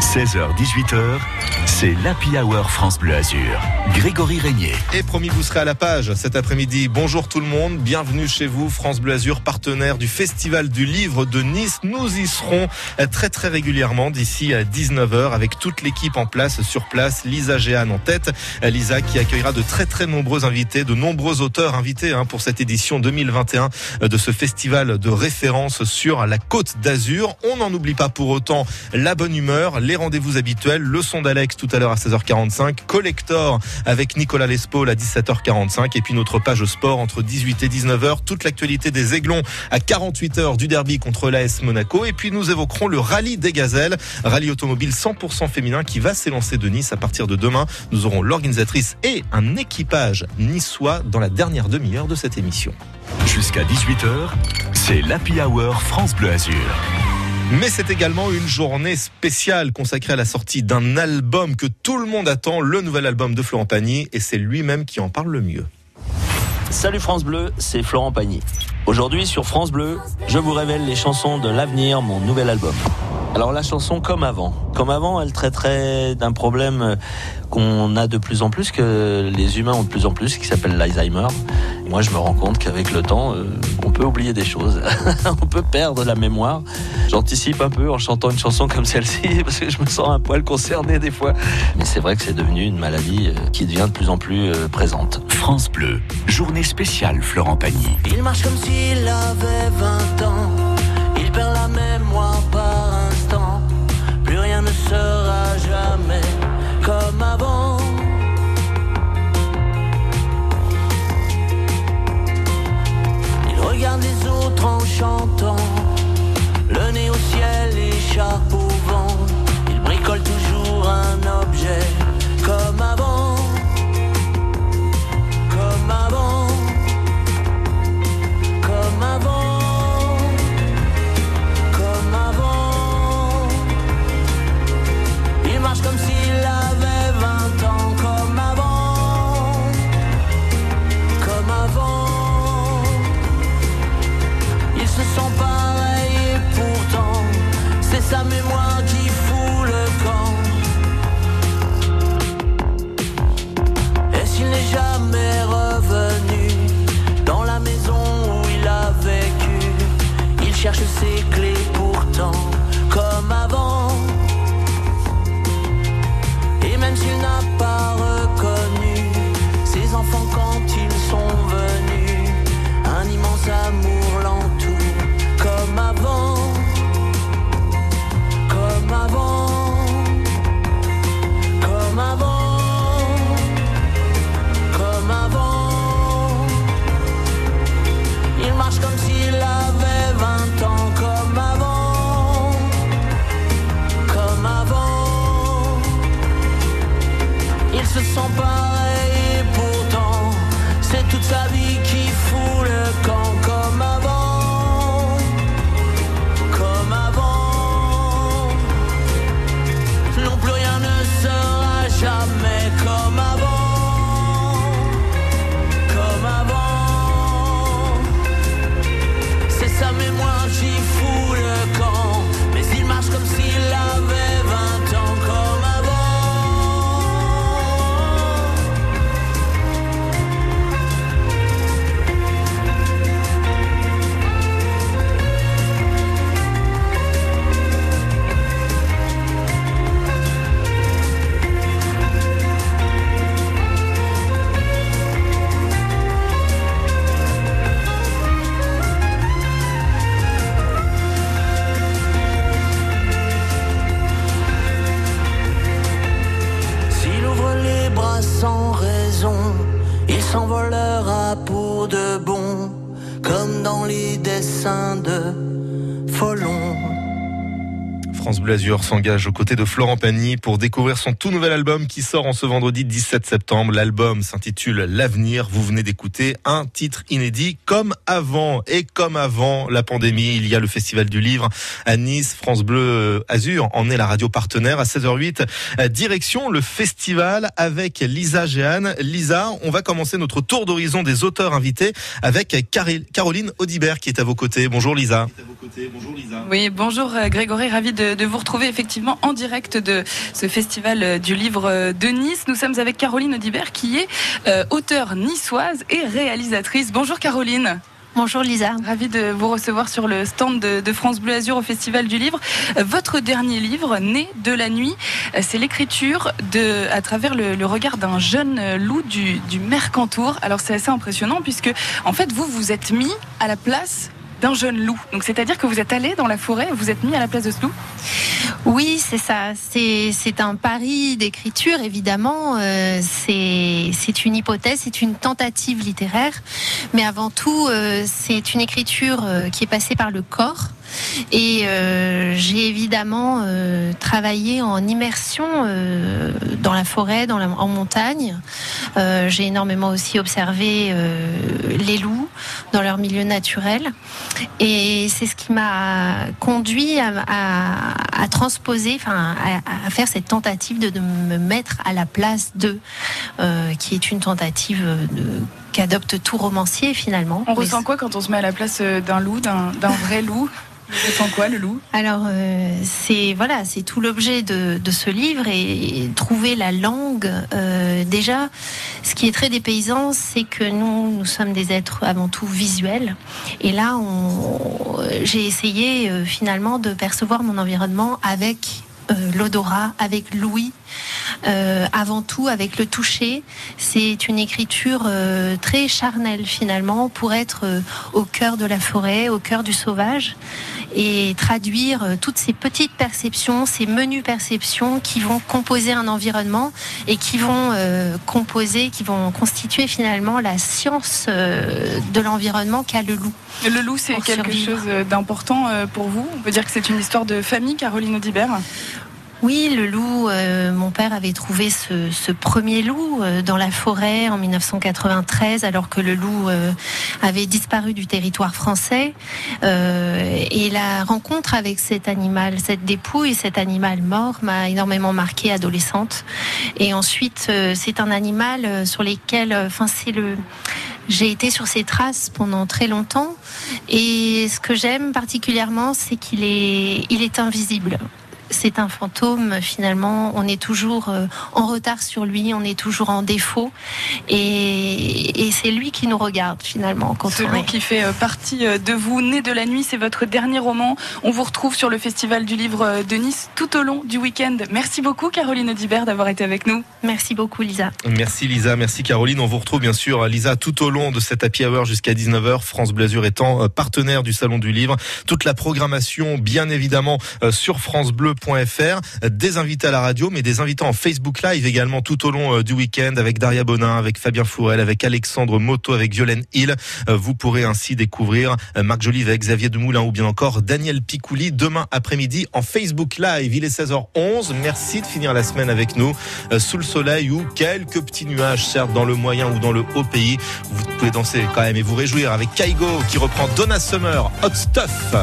16h-18h, c'est l'Happy Hour France Bleu Azur. Grégory Régnier. Et promis, vous serez à la page cet après-midi. Bonjour tout le monde, bienvenue chez vous, France Bleu Azur, partenaire du Festival du Livre de Nice. Nous y serons très très régulièrement d'ici à 19h avec toute l'équipe en place, sur place, Lisa Géane en tête. Lisa qui accueillera de très très nombreux invités, de nombreux auteurs invités hein, pour cette édition 2021 de ce festival de référence sur la côte d'Azur. On n'en oublie pas pour autant la bonne humeur, les rendez-vous habituels, le son d'Alex tout à l'heure à 16h45, Collector avec Nicolas Lespaul à 17h45 et puis notre page sport entre 18 et 19h, toute l'actualité des Aiglons à 48h du derby contre l'AS Monaco et puis nous évoquerons le rallye des gazelles, rallye automobile 100% féminin qui va s'élancer de Nice à partir de demain. Nous aurons l'organisatrice et un équipage niçois dans la dernière demi-heure de cette émission. Jusqu'à 18h, c'est l'Happy Hour France Bleu Azur. Mais c'est également une journée spéciale consacrée à la sortie d'un album que tout le monde attend, le nouvel album de Florent Pagny, et c'est lui-même qui en parle le mieux. Salut France Bleu, c'est Florent Pagny. Aujourd'hui sur France Bleu, je vous révèle les chansons de l'avenir, mon nouvel album. Alors la chanson comme avant. Comme avant, elle traiterait d'un problème qu'on a de plus en plus, que les humains ont de plus en plus, qui s'appelle l'Alzheimer. Moi, je me rends compte qu'avec le temps, euh, on peut oublier des choses. on peut perdre la mémoire. J'anticipe un peu en chantant une chanson comme celle-ci, parce que je me sens un poil concerné des fois. Mais c'est vrai que c'est devenu une maladie euh, qui devient de plus en plus euh, présente. France Bleu, journée spéciale Florent Pagny. Il marche comme s'il avait 20 ans. Il perd la mémoire chantant. Le nez au ciel, l'écharpe au sa mémoire qui fout le camp. Et s'il n'est jamais revenu dans la maison où il a vécu, il cherche ses clés se France Bleu Azur s'engage aux côtés de Florent Pagny pour découvrir son tout nouvel album qui sort en ce vendredi 17 septembre. L'album s'intitule L'avenir. Vous venez d'écouter un titre inédit comme avant. Et comme avant la pandémie, il y a le Festival du Livre à Nice. France Bleu Azur en est la radio partenaire à 16h08. Direction le festival avec Lisa Géane. Lisa, on va commencer notre tour d'horizon des auteurs invités avec Caroline Audibert qui est à vos côtés. Bonjour Lisa. Oui, bonjour euh, Grégory, ravi de vous retrouver effectivement en direct de ce festival du livre de Nice. Nous sommes avec Caroline Audibert qui est euh, auteure niçoise et réalisatrice. Bonjour Caroline. Bonjour Lisa. Ravie de vous recevoir sur le stand de, France Bleu Azur au Festival du Livre. Euh, votre dernier livre, Né de la nuit, euh, c'est l'écriture de, à travers le, regard d'un jeune loup du, du Mercantour. Alors c'est assez impressionnant puisque en fait vous vous êtes mis à la place d'un jeune loup. Donc c'est-à-dire que vous êtes allé dans la forêt, vous êtes mis à la place de ce loup Oui, c'est ça. C'est un pari d'écriture, évidemment. Euh, c'est une hypothèse, c'est une tentative littéraire. Mais avant tout, euh, c'est une écriture euh, qui est passée par le corps. Et euh, j'ai évidemment euh, travaillé en immersion euh, dans la forêt, dans la, en montagne. j'ai énormément aussi observé les loups dans leur milieu naturel. Et c'est ce qui m'a conduit à, transposer, enfin, à, faire cette tentative de, me mettre à la place d'eux, qui est une tentative de qu'adopte tout romancier finalement. On ressent quoi quand on se met à la place d'un loup, d'un vrai loup? Ressent quoi le loup? Alors euh, c'est voilà, c'est tout l'objet de, ce livre et, trouver la langue. Euh, déjà, ce qui est très dépaysant, c'est que nous, nous sommes des êtres avant tout visuels. Et là, j'ai essayé euh, finalement de percevoir mon environnement avec l'odorat, avec l'ouïe, euh, avant tout avec le toucher. C'est une écriture euh, très charnelle finalement pour être euh, au cœur de la forêt, au cœur du sauvage et traduire toutes ces petites perceptions, ces menus perceptions qui vont composer un environnement et qui vont composer, qui vont constituer finalement la science de l'environnement qu'a le loup. Le loup, c'est quelque chose d'important pour vous? On peut dire que c'est une histoire de famille, Caroline Audibert? Oui, le loup, euh, mon père avait trouvé ce, premier loup euh, dans la forêt en 1993 alors que le loup euh, avait disparu du territoire français. et la rencontre avec cet animal, cette dépouille, cet animal mort m'a énormément marqué adolescente. Et ensuite, c'est un animal sur lequel, enfin c'est le... J'ai été sur ses traces pendant très longtemps et ce que j'aime particulièrement, c'est qu'il est, il est invisible c'est un fantôme finalement. On est toujours euh, en retard sur lui, on est toujours en défaut, et, c'est lui qui nous regarde finalement. Quand Celui qui fait euh, partie euh, de vous, Né de la nuit, c'est votre dernier roman. On vous retrouve sur le Festival du Livre de Nice tout au long du week-end. Merci beaucoup Caroline Audibert d'avoir été avec nous. Merci beaucoup Lisa. Merci Lisa, merci Caroline. On vous retrouve bien sûr Lisa tout au long de cette happy hour jusqu'à 19h. France Blasure étant partenaire du Salon du Livre. Toute la programmation bien évidemment sur France Bleu des invités à la radio, mais des invités en Facebook Live également tout au long euh, du week-end avec Daria Bonin, avec Fabien Fourel, avec Alexandre Moto, avec Violaine Hill. Euh, vous pourrez ainsi découvrir euh, Marc Jolivet, Xavier Demoulin ou bien encore Daniel Picouli demain après-midi en Facebook Live. Il est 16h11. Merci de finir la semaine avec nous sous le soleil ou quelques petits nuages, certes dans le moyen ou dans le haut pays. Vous pouvez danser quand même et vous réjouir avec Kaigo qui reprend Donna Summer, Hot Stuff.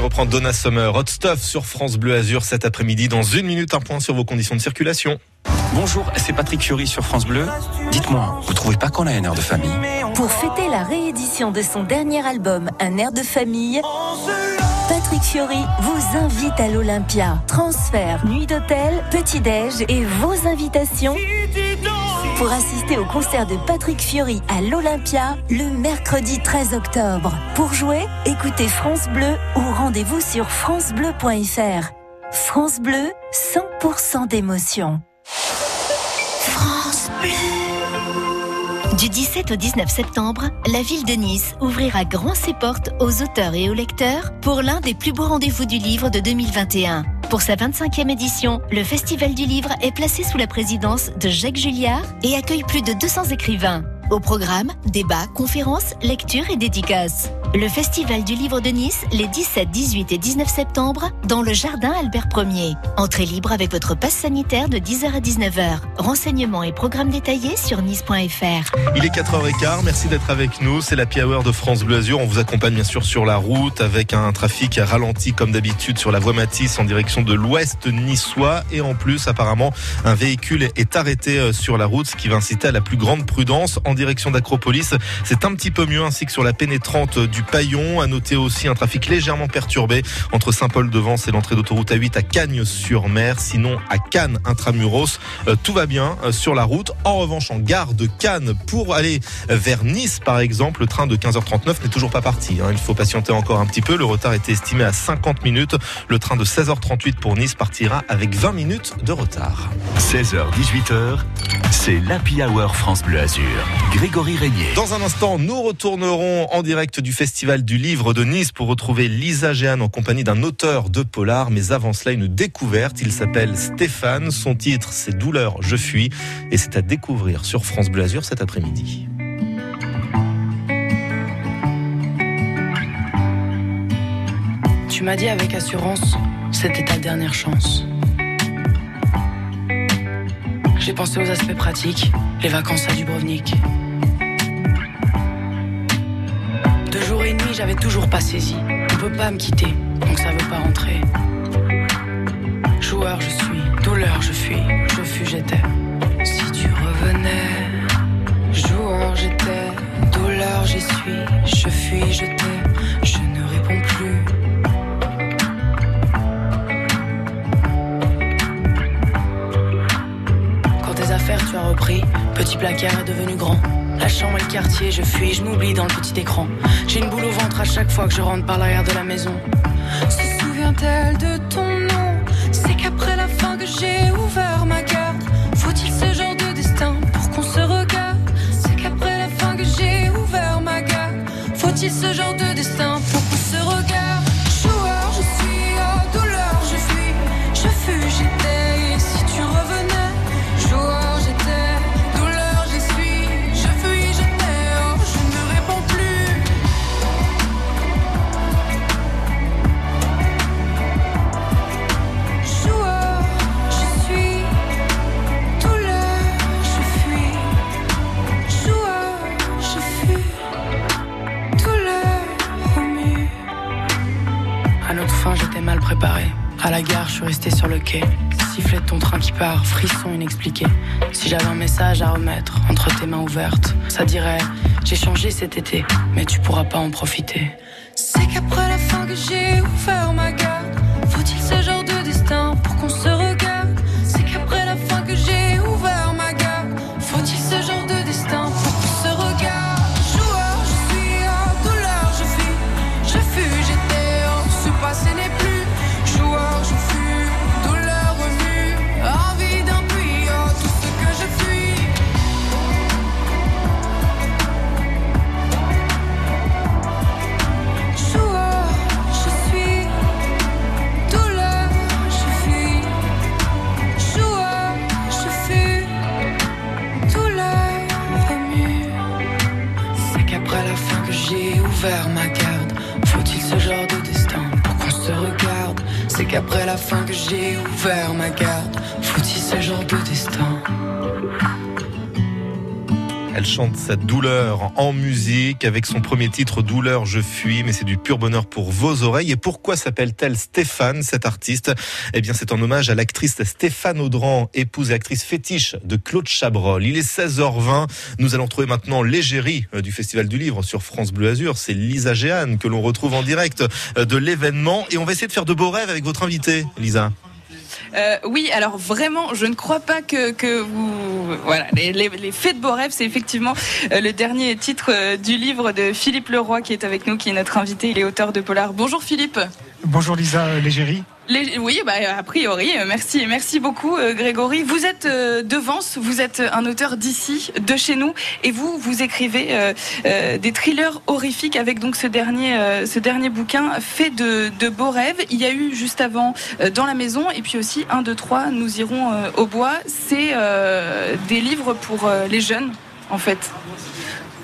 Qui reprend Donna Summer, Hot Stuff sur France Bleu Azur cet après-midi. Dans une minute, un point sur vos conditions de circulation. Bonjour, c'est Patrick Fiori sur France Bleu. Dites-moi, vous trouvez pas qu'on a un air de famille? Pour fêter la réédition de son dernier album, Un air de famille, Patrick Fiori vous invite à l'Olympia. Transfert, nuit d'hôtel, petit-déj et vos invitations pour assister au concert de Patrick Fiori à l'Olympia le mercredi 13 octobre. Pour jouer, écoutez France Bleu ou rendez-vous sur francebleu.fr. France Bleu, 100% d'émotion. France Bleu. Du 17 au 19 septembre, la ville de Nice ouvrira grand ses portes aux auteurs et aux lecteurs pour l'un des plus beaux rendez-vous du livre de 2021. Pour sa 25e édition, le Festival du Livre est placé sous la présidence de Jacques Julliard et accueille plus de 200 écrivains. Au programme, débats, conférences, lectures et dédicaces. Le Festival du Livre de Nice, les 17, 18 et 19 septembre, dans le jardin Albert 1er. Entrée libre avec votre passe sanitaire de 10h à 19h. Renseignements et programmes détaillés sur nice.fr. Il est 4h15, merci d'être avec nous. C'est la Hour de France Bleu Azur. On vous accompagne bien sûr sur la route avec un trafic ralenti comme d'habitude sur la voie Matisse en direction de l'ouest niçois. Et en plus, apparemment, un véhicule est arrêté euh, sur la route, ce qui va inciter à la plus grande prudence en direction d'Acropolis. C'est un petit peu mieux ainsi que sur la pénétrante du Paillon. À noter aussi un trafic légèrement perturbé entre Saint-Paul-de-Vence et l'entrée d'autoroute A8 à Cagnes-sur-Mer. Sinon, à Cannes, intramuros, euh, tout va bien euh, sur la route. En revanche, en gare de Cannes, pour aller vers Nice, par exemple, le train de 15h39 n'est toujours pas parti. Hein. Il faut patienter encore un petit peu. Le retard était estimé à 50 minutes. Le train de 16h38 pour Nice partira avec 20 minutes de retard. 16h, 18h, c'est l'Happy Hour France Bleu Azur. Grégory Régnier. Dans un instant, nous retournerons en direct du Festival du Livre de Nice pour retrouver Lisa Jeanne en compagnie d'un auteur de polar. Mais avant cela, une découverte. Il s'appelle Stéphane. Son titre, c'est Douleur, je fuis. Et c'est à découvrir sur France Bleu Azur cet après-midi. Tu m'as dit avec assurance, c'était ta dernière chance. J'ai pensé aux aspects pratiques, les vacances à Dubrovnik. J'avais toujours pas saisi. On peut pas me quitter, donc ça veut pas rentrer. Joueur, je suis, douleur, je fuis, je fus, j'étais. Si tu revenais, joueur, j'étais, douleur, j'y suis, je fuis, je t'ai, je ne réponds plus. Quand tes affaires tu as repris, petit placard est devenu grand. La chambre et le quartier, je fuis, je m'oublie dans le petit écran. J'ai une boule au ventre à chaque fois que je rentre par l'arrière de la maison. Se souvient-elle de ton nom? C'est qu'après la fin que j'ai ouvert ma garde. Faut-il ce genre de destin pour qu'on se regarde? C'est qu'après la fin que j'ai ouvert ma garde. Faut-il ce genre de part, frisson inexpliqué. Si j'avais un message à remettre entre tes mains ouvertes, ça dirait J'ai changé cet été, mais tu pourras pas en profiter. C'est qu'après la fin que j'ai ouvert ma garde. Qu'après la fin que j'ai ouvert ma garde. Faut-il ce genre de destin Elle chante sa douleur en musique avec son premier titre Douleur, je fuis, mais c'est du pur bonheur pour vos oreilles. Et pourquoi s'appelle-t-elle Stéphane, cette artiste? Eh bien, c'est en hommage à l'actrice Stéphane Audran, épouse et actrice fétiche de Claude Chabrol. Il est 16h20. Nous allons trouver maintenant l'égérie euh, du Festival du Livre sur France Bleu Azur. C'est Lisa Géane que l'on retrouve en direct euh, de l'événement. Et on va essayer de faire de beaux rêves avec votre invité, Lisa. Euh, oui, alors vraiment, je ne crois pas que, que vous. Voilà, les, les, les faits de beaux rêves, c'est effectivement euh, le dernier titre euh, du livre de Philippe Leroy qui est avec nous, qui est notre invité. Il est auteur de Polar. Bonjour Philippe. Bonjour Lisa Légéry. Oui, bah, a priori, merci, merci beaucoup euh, Grégory. Vous êtes euh, de Vence, vous êtes un auteur d'ici, de chez nous, et vous, vous écrivez euh, des thrillers horrifiques avec donc ce dernier, ce dernier bouquin fait de, de beaux rêves. Il y a eu juste avant Dans la maison, et puis aussi 1, 2, 3, Nous irons au bois. C'est des livres pour les jeunes, en fait.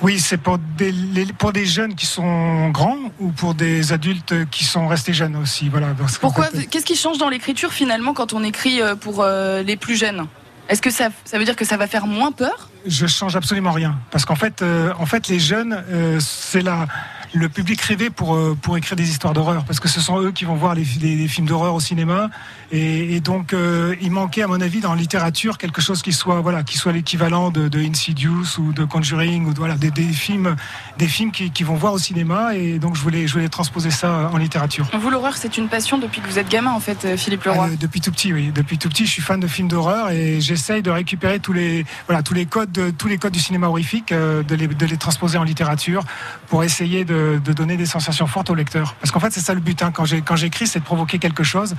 Oui, c'est pour des, les- pour des jeunes qui sont grands ou pour des adultes qui sont restés jeunes aussi. Voilà. Parce qu'en Pourquoi Qu'est-ce qui change dans l'écriture finalement quand on écrit euh, pour euh, les plus jeunes? Est-ce que ça, ça veut dire que ça va faire moins peur? Je change absolument rien parce qu'en fait, euh, en fait, les jeunes, euh, c'est la le public rêvé pour euh, pour écrire des histoires d'horreur parce que ce sont eux qui vont voir les, les- les films d'horreur au cinéma et, et donc euh, il manquait à mon avis dans la littérature quelque chose qui soit voilà qui soit l'équivalent de, de Insidious ou de Conjuring ou de, voilà des, des films des films qui, qui vont voir au cinéma et donc je voulais je voulais transposer ça en littérature. Vous, l'horreur, c'est une passion depuis que vous êtes gamin, en fait, euh, Philippe Leroy. Depuis tout petit, oui. Depuis tout petit, je suis fan de films d'horreur et j'essaye de récupérer tous les, voilà, tous les codes, de, tous les codes du cinéma horrifique, euh, de, les, de les transposer en littérature pour essayer de, de donner des sensations fortes au lecteur. Parce qu'en fait, c'est ça le but. hein. Quand j'écris, c'est de provoquer quelque chose.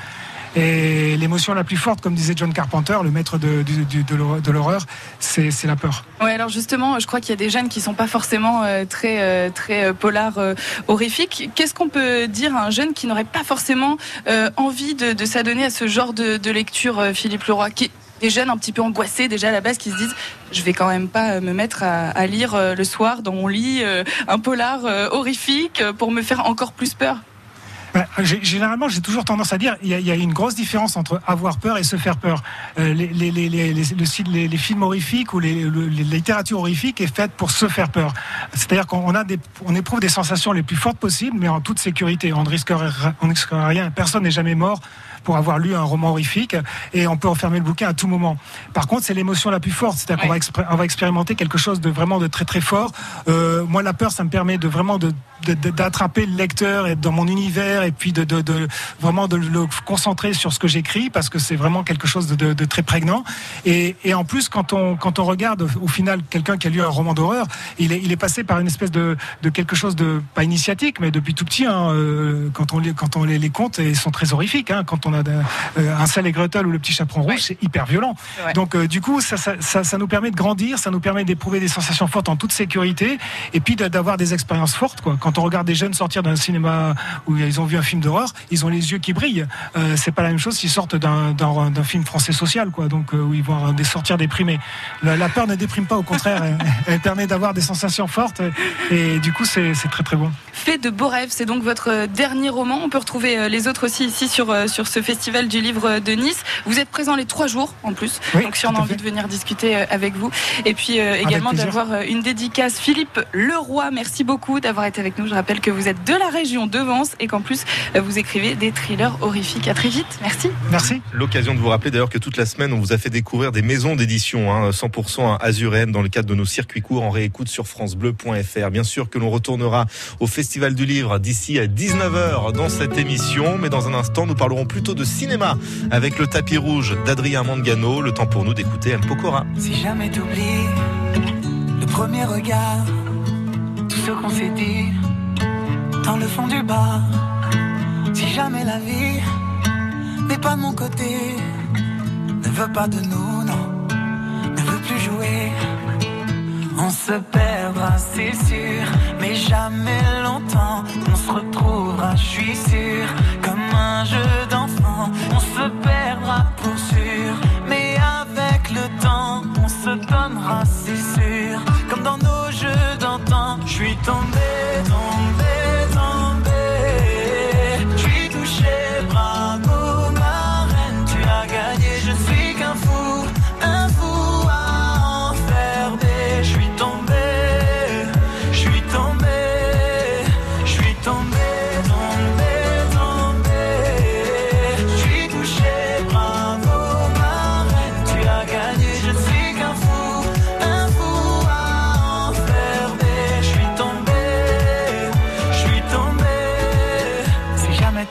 Et l'émotion la plus forte, comme disait John Carpenter, le maître de, l'horreur- c'est, la peur. Ouais, alors justement, je crois qu'il y a des jeunes qui sont pas forcément euh, très euh, très euh, polars horrifiques. Qu'est-ce qu'on peut dire à un jeune qui n'aurait pas forcément envie de, s'adonner à ce genre de, lecture, Philippe Leroy Des jeunes un petit peu angoissés déjà à la base qui se disent je vais quand même pas euh, me mettre à, lire euh, le soir dans mon lit euh, un polar horrifique pour me faire encore plus peur. Ben, Généralement, j'ai toujours tendance à dire il y, a, y a une grosse différence entre avoir peur et se faire peur. Les, les, films horrifiques ou les, le- les- la littérature horrifique est faite pour se faire peur. C'est-à-dire qu'on a on éprouve des sensations les plus fortes possibles, mais en toute sécurité. On ne risque rien. Personne n'est jamais mort pour avoir lu un roman horrifique et on peut enfermer le bouquin à tout moment. Par contre, c'est l'émotion la plus forte, c'est-à-dire qu'on va, on va expérimenter quelque chose de vraiment de très très fort. Euh, moi, la peur, ça me permet de vraiment de d'attraper le lecteur et dans mon univers et puis de, de, de vraiment de le concentrer sur ce que j'écris parce que c'est vraiment quelque chose de, très prégnant et, et en plus quand on quand on regarde au final quelqu'un qui a lu un roman d'horreur il est, il est passé par une espèce de, de quelque chose de pas initiatique mais depuis tout petit hein, euh, quand on les quand on les, les compte ils sont très horrifiques hein, quand on a de- euh, un sel et Gretel ou le petit chaperon rouge c'est hyper violent. Ouais. donc euh, du coup ça, ça, ça, ça nous permet de grandir ça nous permet d'éprouver des sensations fortes en toute sécurité et puis d'avoir des expériences fortes quoi. Quand on regarde des jeunes sortir d'un cinéma où ils ont vu un film d'horreur ils ont les yeux qui brillent. Euh, c'est pas la même chose s'ils sortent d'un film français social quoi. Donc euh, où ils vont des sortir déprimés. La, la peur ne déprime pas au contraire elle, elle permet d'avoir des sensations fortes et du coup c'est très très bon. Fait de beaux rêves, c'est donc votre euh, dernier roman. On peut retrouver euh, les autres aussi ici sur, euh, sur ce festival du livre de Nice. Vous êtes présent les trois jours en plus, Oui, donc si on a envie fait. de venir discuter euh, avec vous. Et puis euh, également d'avoir euh, une dédicace. Philippe Leroy, merci beaucoup d'avoir été avec nous. Je rappelle que vous êtes de la région de Vence et qu'en plus vous écrivez des thrillers horrifiques. À très vite, merci. merci L'occasion de vous rappeler d'ailleurs que toute la semaine, on vous a fait découvrir des maisons d'édition hein, 100% azuréennes dans le cadre de nos circuits courts en réécoute sur francebleu.fr. Bien sûr que l'on retournera au Festival du Livre d'ici à 19h dans cette émission, mais dans un instant, nous parlerons plutôt de cinéma avec le tapis rouge d'Adrien Mangano. Le temps pour nous d'écouter M. Pokora. Si jamais t'oublies le premier regard, tout ce qu'on s'est dit dans le fond du bar. Si jamais la vie n'est pas de mon côté, ne veut pas de nous, non, ne veut plus jouer. On se perdra, c'est sûr, mais jamais longtemps. On se retrouvera, je suis sûr, comme un jeu d'enfant. On se perdra pour sûr, mais avec le temps, on se donnera, c'est sûr, comme dans nos jeux d'antan. Je suis tombé, tombé,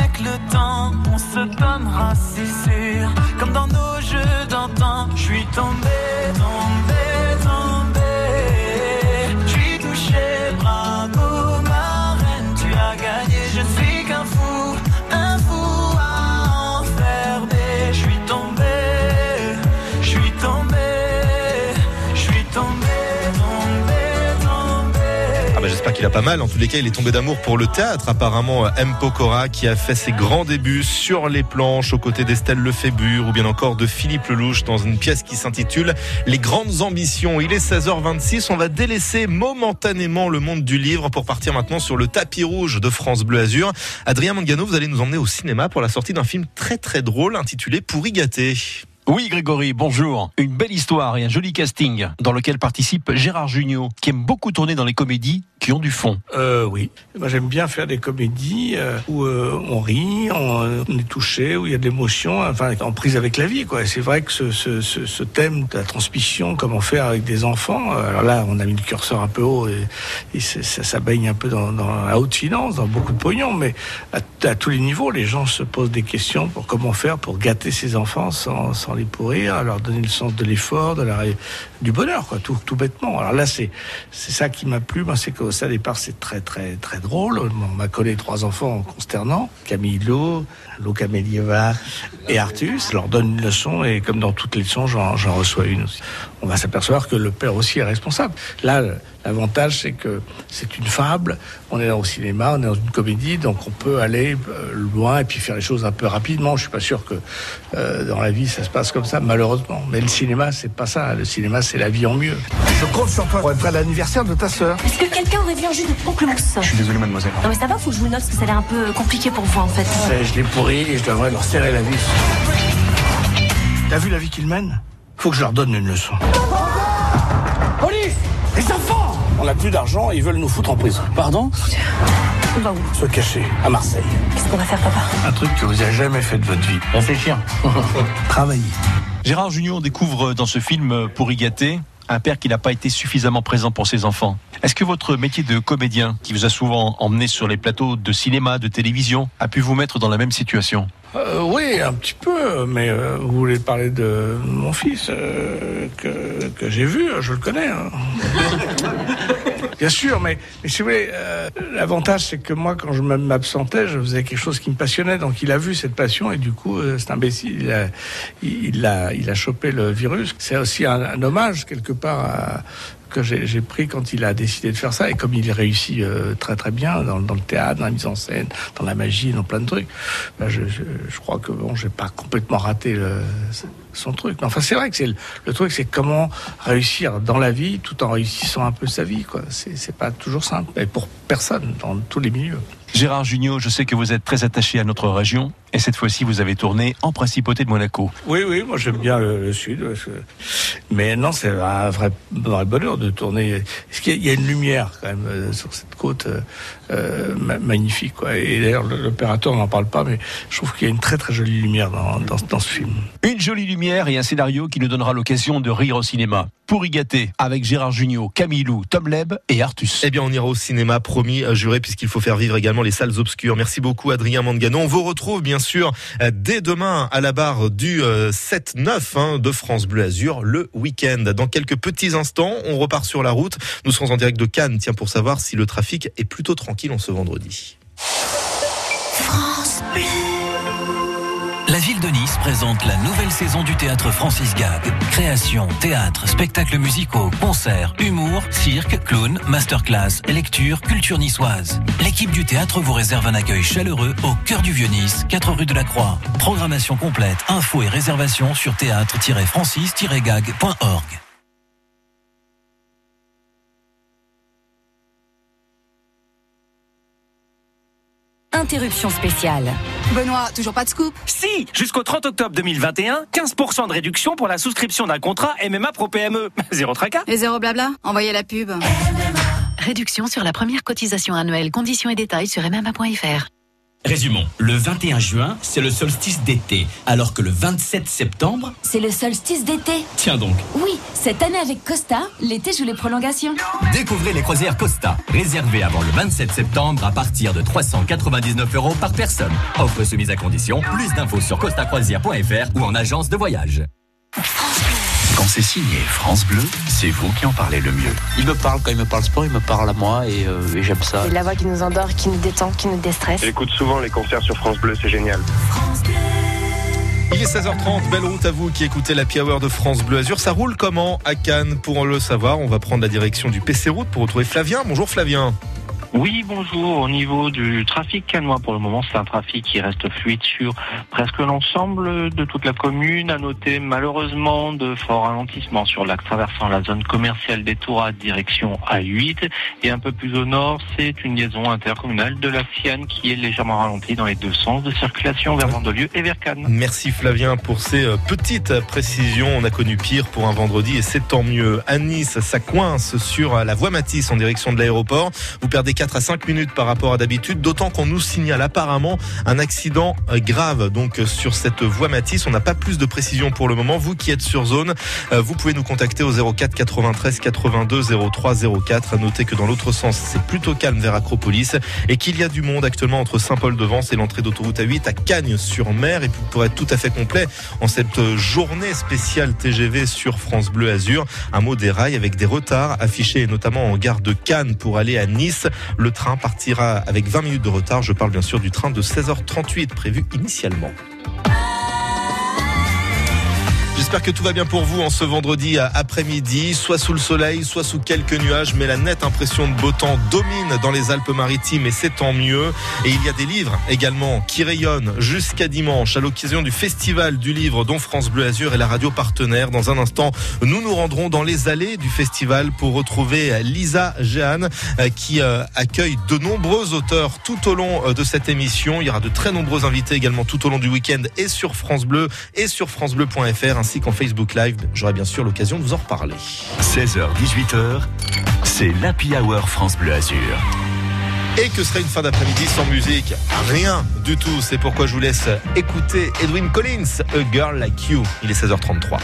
avec le temps, on se donnera, c'est sûr, comme dans nos jeux d'antan. Je suis tombé, tombé, qu'il a pas mal. En tous les cas, il est tombé d'amour pour le théâtre. Apparemment, euh, M. Pokora, qui a fait ses grands débuts sur les planches aux côtés d'Estelle Lefébure ou bien encore de Philippe Lelouch dans une pièce qui s'intitule Les grandes ambitions. Il est 16h26. On va délaisser momentanément le monde du livre pour partir maintenant sur le tapis rouge de France Bleu Azur. Adrien Mangano, vous allez nous emmener au cinéma pour la sortie d'un film très très drôle intitulé Pourri gâté. Oui, Grégory, bonjour. Une belle histoire et un joli casting dans lequel participe Gérard Jugnot, qui aime beaucoup tourner dans les comédies qui ont du fond. Euh, oui. Moi, j'aime bien faire des comédies euh, où euh, on rit, on, est touché, où il y a de l'émotion, enfin, en prise avec la vie, quoi. C'est vrai que ce, ce, ce, ce thème de la transmission, comment faire avec des enfants, euh, alors là, on a mis le curseur un peu haut et, ça, ça baigne un peu dans, dans la haute finance, dans beaucoup de pognon, mais à, à tous les niveaux, les gens se posent des questions pour comment faire pour gâter ses enfants sans, sans les pourrir, leur donner le sens de l'effort, de la, du bonheur, quoi, tout, tout bêtement. Alors là, c'est ça qui m'a plu, moi, c'est qu'au au départ, c'est très, très, très drôle. On m'a collé trois enfants consternants, Camilo, Luca Medieva et Artus. Je leur donne une leçon et comme dans toutes les leçons, j'en j'en reçois une aussi. On va s'apercevoir que le père aussi est responsable. Là, l'avantage, c'est que c'est une fable. On est au cinéma, on est dans une comédie, donc on peut aller euh, loin et puis faire les choses un peu rapidement. Je suis pas sûr que euh, dans la vie ça se passe comme ça, malheureusement. Mais le cinéma, c'est pas ça. Le cinéma, c'est la vie en mieux. Je compte sur toi pour être à l'anniversaire de ta sœur. Est-ce que quelqu'un aurait vu un jus de pamplemousse Je suis désolé, mademoiselle. Non mais ça va, faut que je vous note parce que ça a l'air un peu compliqué pour vous en fait. Je l'ai pourri et je devrais leur serrer la vis. T'as vu la vie qu'ils mènent? Faut que je leur donne une leçon. Police Les enfants On n'a plus d'argent et ils veulent nous foutre en prison. Pardon? On va où? Se cacher à Marseille. Qu'est-ce qu'on va faire papa? Un truc que vous avez jamais fait de votre vie. Réfléchir. Travailler. Gérard Junior découvre dans ce film Pour y gâter un père qui n'a pas été suffisamment présent pour ses enfants. Est-ce que votre métier de comédien, qui vous a souvent emmené sur les plateaux de cinéma, de télévision, a pu vous mettre dans la même situation? Euh, oui, un petit peu, mais euh, vous voulez parler de mon fils euh, que, que j'ai vu, je le connais. hein. Bien sûr, mais, mais si vous voulez, euh, l'avantage c'est que moi, quand je m'absentais, je faisais quelque chose qui me passionnait, donc il a vu cette passion et du coup, euh, cet imbécile, il a, il, a, il a chopé le virus. C'est aussi un, hommage quelque part que j'ai pris quand il a décidé de faire ça et comme il réussit euh, très très bien dans, le théâtre, dans la mise en scène, dans la magie, dans plein de trucs, ben, je, je, je crois que bon, j'ai pas complètement raté le, son truc. Mais enfin, c'est vrai que c'est le, truc, c'est comment réussir dans la vie tout en réussissant un peu sa vie. quoi. C'est c'est pas toujours simple, et pour personne dans tous les milieux. Gérard Junior, je sais que vous êtes très attaché à notre région et cette fois-ci vous avez tourné en principauté de Monaco. Oui, oui, moi j'aime bien le, le sud. que- Mais non, c'est un vrai, vrai bonheur de tourner. Parce qu'il y a- il y a une lumière quand même euh, sur cette côte euh, euh, ma- magnifique. Quoi. Et d'ailleurs, le- l'opérateur n'en parle pas, mais je trouve qu'il y a une très très jolie lumière dans, dans, dans ce film. Une jolie lumière et un scénario qui nous donnera l'occasion de rire au cinéma. Pour y gâter, avec Gérard Junior, Camilou, Tom Leb et Artus. Eh bien, on ira au cinéma, promis, juré, puisqu'il faut faire vivre également les salles obscures. Merci beaucoup, Adrien Mangano. On vous retrouve, bien sûr, euh, dès demain à la barre du euh, 7-9 hein, de France Bleu Azur, le week-end. Dans quelques petits instants, on repart sur la route. Nous serons en direct de Cannes, tiens, pour savoir si le trafic est plutôt tranquille en ce vendredi. France Bleu. La ville de Nice présente la nouvelle saison du théâtre Francis Gag. Création, théâtre, spectacles musicaux, concerts, humour, cirque, clown, masterclass, lecture, culture niçoise. L'équipe du théâtre vous réserve un accueil chaleureux au cœur du Vieux-Nice, 4 rue de la Croix. Programmation complète, infos et réservations sur théâtre-francis-gag.org. Interruption spéciale. Benoît, toujours pas de scoop Si Jusqu'au 30 octobre 2021, 15% de réduction pour la souscription d'un contrat MMA Pro PME. Zéro tracas. Et zéro blabla Envoyez la pub. Réduction sur la première cotisation annuelle. Conditions et détails sur mma.fr. Résumons, le 21 juin, c'est le solstice d'été, alors que le 27 septembre, C'est le solstice d'été. tiens donc, Oui, cette année avec Costa, l'été joue les prolongations. découvrez les croisières Costa, réservées avant le 27 septembre à partir de 399 euros par personne. Offre soumise à condition, plus d'infos sur costacroisière.fr ou en agence de voyage. Quand c'est signé France Bleu, c'est vous qui en parlez le mieux. Il me parle, quand il me parle sport, il me parle à moi et, euh, et j'aime ça. C'est la voix qui nous endort, qui nous détend, qui nous déstresse. J'écoute souvent les concerts sur France Bleu, c'est génial. Il est 16h30, belle route à vous qui écoutez la Hour de France Bleu Azur. Ça roule comment à Cannes Pour le savoir, on va prendre la direction du PC Route pour retrouver Flavien. Bonjour Flavien. Oui, bonjour. Au niveau du trafic canois, pour le moment, c'est un trafic qui reste fluide sur presque l'ensemble de toute la commune. À noter, malheureusement, de forts ralentissements sur l'axe traversant la zone commerciale des Touras direction A8. Et un peu plus au nord, c'est une liaison intercommunale de la Sienne qui est légèrement ralentie dans les deux sens de circulation vers Vandelieu et vers Cannes. Merci Flavien pour ces euh, petites précisions. On a connu pire pour un vendredi et c'est tant mieux. À Nice, ça coince sur euh, la voie Matisse en direction de l'aéroport. Vous perdez 4 à 5 minutes par rapport à d'habitude, d'autant qu'on nous signale apparemment un accident euh, grave. Donc euh, sur cette voie Matisse, on n'a pas plus de précision pour le moment. Vous qui êtes sur zone, euh, vous pouvez nous contacter au 04 93 82 03 04. À noter que dans l'autre sens, c'est plutôt calme vers Acropolis et qu'il y a du monde actuellement entre Saint-Paul-de-Vence et l'entrée d'autoroute A8 à Cagnes-sur-Mer. Et pour être tout à fait complet, en cette journée spéciale TGV sur France Bleu Azur, un mot des rails avec des retards affichés notamment en gare de Cannes pour aller à Nice. Le train partira avec 20 minutes de retard. Je parle bien sûr du train de 16h38 prévu initialement. J'espère que tout va bien pour vous en ce vendredi après-midi, soit sous le soleil, soit sous quelques nuages, mais la nette impression de beau temps domine dans les Alpes-Maritimes et c'est tant mieux. Et il y a des livres également qui rayonnent jusqu'à dimanche à l'occasion du Festival du Livre dont France Bleu Azur est la radio partenaire. Dans un instant, nous nous rendrons dans les allées du festival pour retrouver Lisa Jeanne euh, qui euh, accueille de nombreux auteurs tout au long euh, de cette émission. Il y aura de très nombreux invités également tout au long du week-end et sur France Bleu et sur francebleu.fr ainsi qu'en Facebook Live. J'aurai bien sûr l'occasion de vous en reparler. 16h, 18h, c'est l'Happy Hour France Bleu Azur. Et que serait une fin d'après-midi sans musique? Rien du tout. C'est pourquoi je vous laisse écouter Edwin Collins, A Girl Like You. Il est 16h33.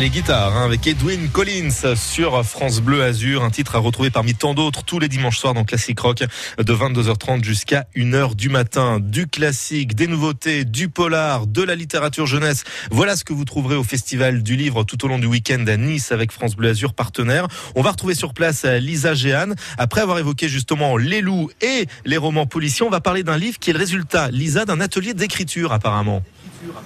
Guitares hein, avec Edwin Collins sur France Bleu Azur, un titre à retrouver parmi tant d'autres tous les dimanches soirs dans Classic Rock de 22h30 jusqu'à 1h du matin. Du classique, des nouveautés, du polar, de la littérature jeunesse. Voilà ce que vous trouverez au Festival du Livre tout au long du week-end à Nice avec France Bleu Azur partenaire. On va retrouver sur place Lisa Géane. Après avoir évoqué justement les loups et les romans policiers, on va parler d'un livre qui est le résultat, Lisa, d'un atelier d'écriture apparemment.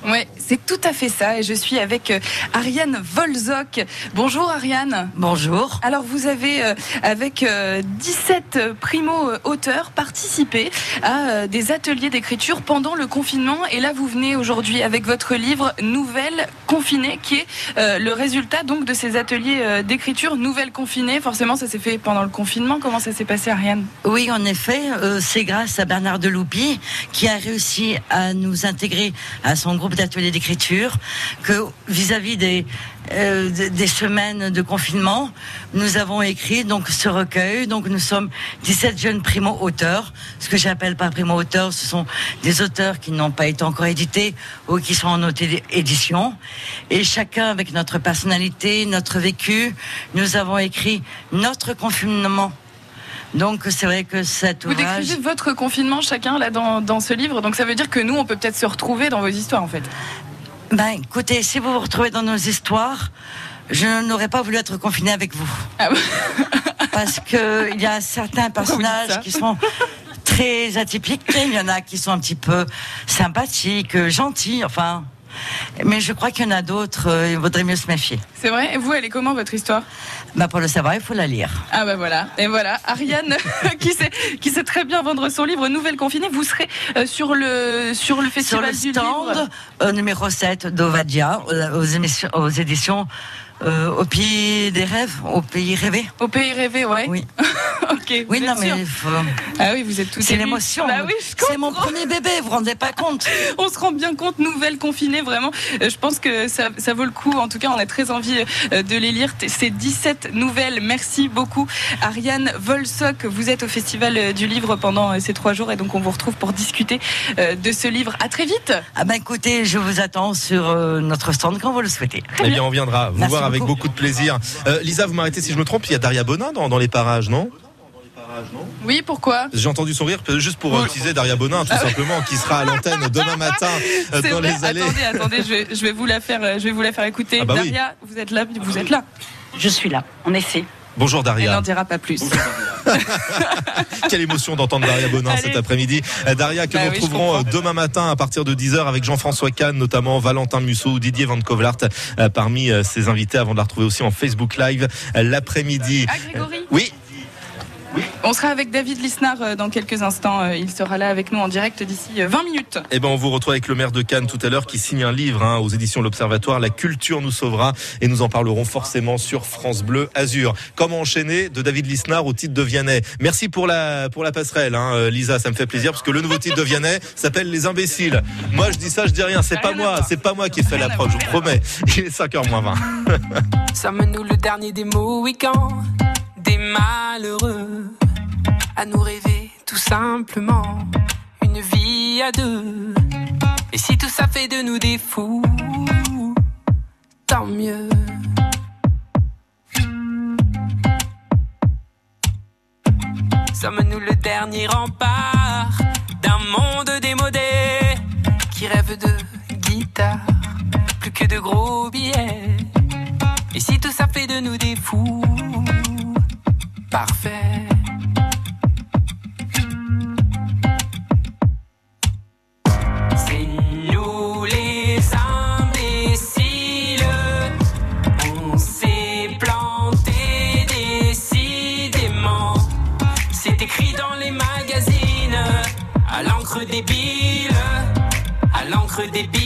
Ouais, c'est tout à fait ça. Et je suis avec euh, Ariane Volzok. Bonjour Ariane. Bonjour. Alors vous avez, euh, avec euh, 17 primo-auteurs, participé à euh, des ateliers d'écriture pendant le confinement. Et là, vous venez aujourd'hui avec votre livre Nouvelle confinée, qui est euh, le résultat donc de ces ateliers euh, d'écriture. Nouvelle confinée, forcément, ça s'est fait pendant le confinement. Comment ça s'est passé, Ariane? Oui, en effet, euh, c'est grâce à Bernard Deloupi qui a réussi à nous intégrer à son groupe d'ateliers d'écriture que vis-à-vis des euh, des- semaines de confinement, nous avons écrit donc ce recueil. Donc nous sommes 17 jeunes primo-auteurs. Ce que j'appelle pas primo-auteurs, ce sont des auteurs qui n'ont pas été encore édités ou qui sont en auto-édition. Et chacun avec notre personnalité, notre vécu, nous avons écrit notre confinement. Donc c'est vrai que cet Vous ouvrage... décrivez votre confinement chacun là dans, dans ce livre. Donc ça veut dire que nous, on peut peut-être se retrouver dans vos histoires en fait. Ben, écoutez, si vous vous retrouvez dans nos histoires, je n'aurais pas voulu être confinée avec vous. Ah Parce que il y a certains personnages qui sont très atypiques, il y en a qui sont un petit peu sympathiques, gentils, enfin. Mais je crois qu'il y en a d'autres, euh, il vaudrait mieux se méfier. C'est vrai Et vous, elle est comment votre histoire? Ben, pour le savoir, il faut la lire. Ah bah voilà, et voilà, Ariane qui sait qui sait très bien vendre son livre Nouvelle confinée, vous serez euh, sur le sur le Sur festival le du stand livre. euh, numéro 7 d'Ovadia, aux, aux émissions- aux éditions euh, Au pays des rêves, au pays rêvé. Au pays rêvé, ouais. Oui. ok. Oui, vous non, êtes mais Ah oui, vous êtes tous C'est l'émotion. Bah oui, C'est mon premier bébé, vous vous rendez pas compte On se rend bien compte, nouvelle confinée, vraiment. Euh, Je pense que ça, ça vaut le coup. En tout cas, on a très envie euh, de les lire. Ces 17 nouvelles. Merci beaucoup. Ariane Volsock, vous êtes au Festival du Livre pendant ces trois jours et donc on vous retrouve pour discuter de ce livre. À très vite. Ah ben écoutez, je vous attends sur notre stand quand vous le souhaitez. Eh bien, on viendra vous Merci voir avec beaucoup. de plaisir. Euh, Lisa, vous m'arrêtez si je me trompe, il y a Daria Bonin dans, dans les parages, non? Oui, pourquoi? J'ai entendu son rire, juste pour utiliser Daria Bonin, tout simplement, qui sera à l'antenne demain matin euh, dans vrai. les allées. Attendez, attendez, je vais, je vais vous la faire, euh, je vais vous la faire écouter. Ah bah oui. Daria, vous êtes là, vous êtes là. Je suis là, en effet. Bonjour Elle n'en Daria. dira pas plus. Quelle émotion d'entendre Daria Bonin Allez. cet après-midi. Euh, Daria que Bah nous oui, retrouverons euh, demain matin à partir de 10h avec Jean-François Kahn, notamment Valentin Musso, Didier Van Kovlart, euh, parmi ses invités avant de la retrouver aussi en Facebook Live l'après-midi. Ah, Grégory Oui. On sera avec David Lisnard euh, dans quelques instants. Euh, Il sera là avec nous en direct d'ici euh, 20 minutes. Eh ben, on vous retrouve avec le maire de Cannes tout à l'heure qui signe un livre hein, aux éditions L'Observatoire. La culture nous sauvera et nous en parlerons forcément sur France Bleu Azur. Comment enchaîner de David Lisnard au titre de Vianney? Merci pour la pour la passerelle, hein, euh, Lisa. Ça me fait plaisir parce que le nouveau titre de Vianney s'appelle Les Imbéciles. Moi, je dis ça, je dis rien. C'est pas moi, c'est pas moi qui ai fait la preuve. Je vous promets. Il est 5h moins 20. Sommes-nous le dernier des Mohicans, des malheureux, à nous rêver tout simplement une vie à deux. Et si tout ça fait de nous des fous, tant mieux. Sommes-nous le dernier rempart d'un monde démodé qui rêve de guitare, plus que de gros billets? Et si tout ça fait de nous des fous, C'est nous les imbéciles. On s'est planté décidément. C'est écrit dans les magazines, à l'encre débile, à l'encre débile.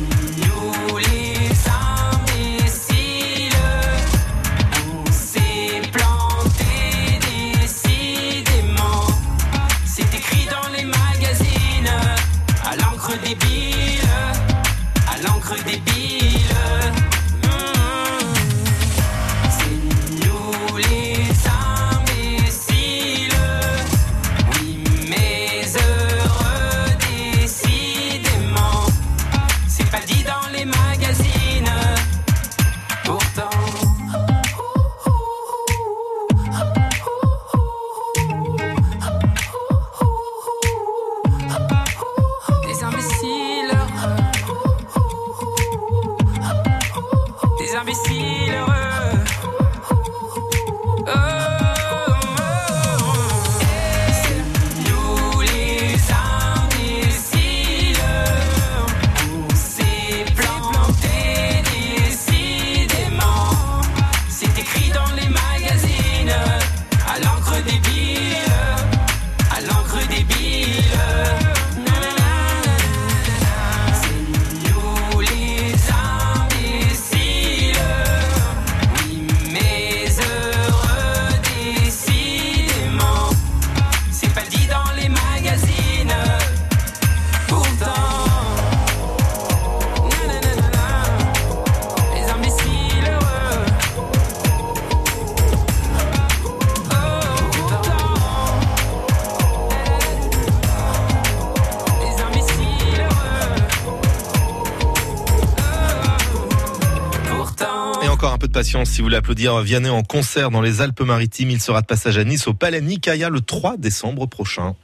Si vous voulez applaudir Vianney en concert dans les Alpes-Maritimes. Il sera de passage à Nice au Palais Nicaïa le 3 décembre prochain.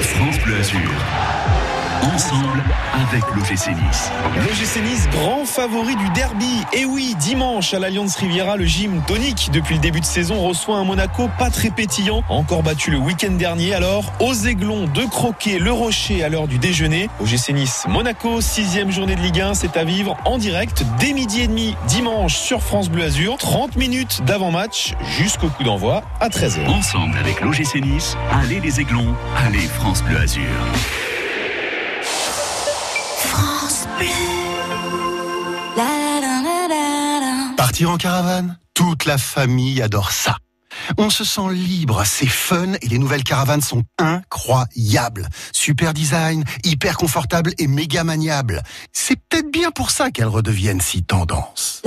France. Ensemble avec l'OGC Nice. L'OGC Nice, grand favori du derby. Et oui, dimanche à l'Alliance Riviera, le gym tonique depuis le début de saison reçoit un Monaco pas très pétillant, encore battu le week-end dernier. Alors, aux aiglons de croquer le rocher à l'heure du déjeuner. OGC Nice, Monaco, sixième journée de Ligue 1, c'est à vivre en direct dès midi et demi dimanche sur France Bleu Azur. 30 minutes d'avant-match jusqu'au coup d'envoi à 13h. Ensemble avec l'OGC Nice, allez les aiglons, allez France Bleu Azur. Partir en caravane, toute la famille adore ça. On se sent libre, c'est fun et les nouvelles caravanes sont incroyables. Super design, hyper confortable et méga maniable. C'est peut-être bien pour ça qu'elles redeviennent si tendance.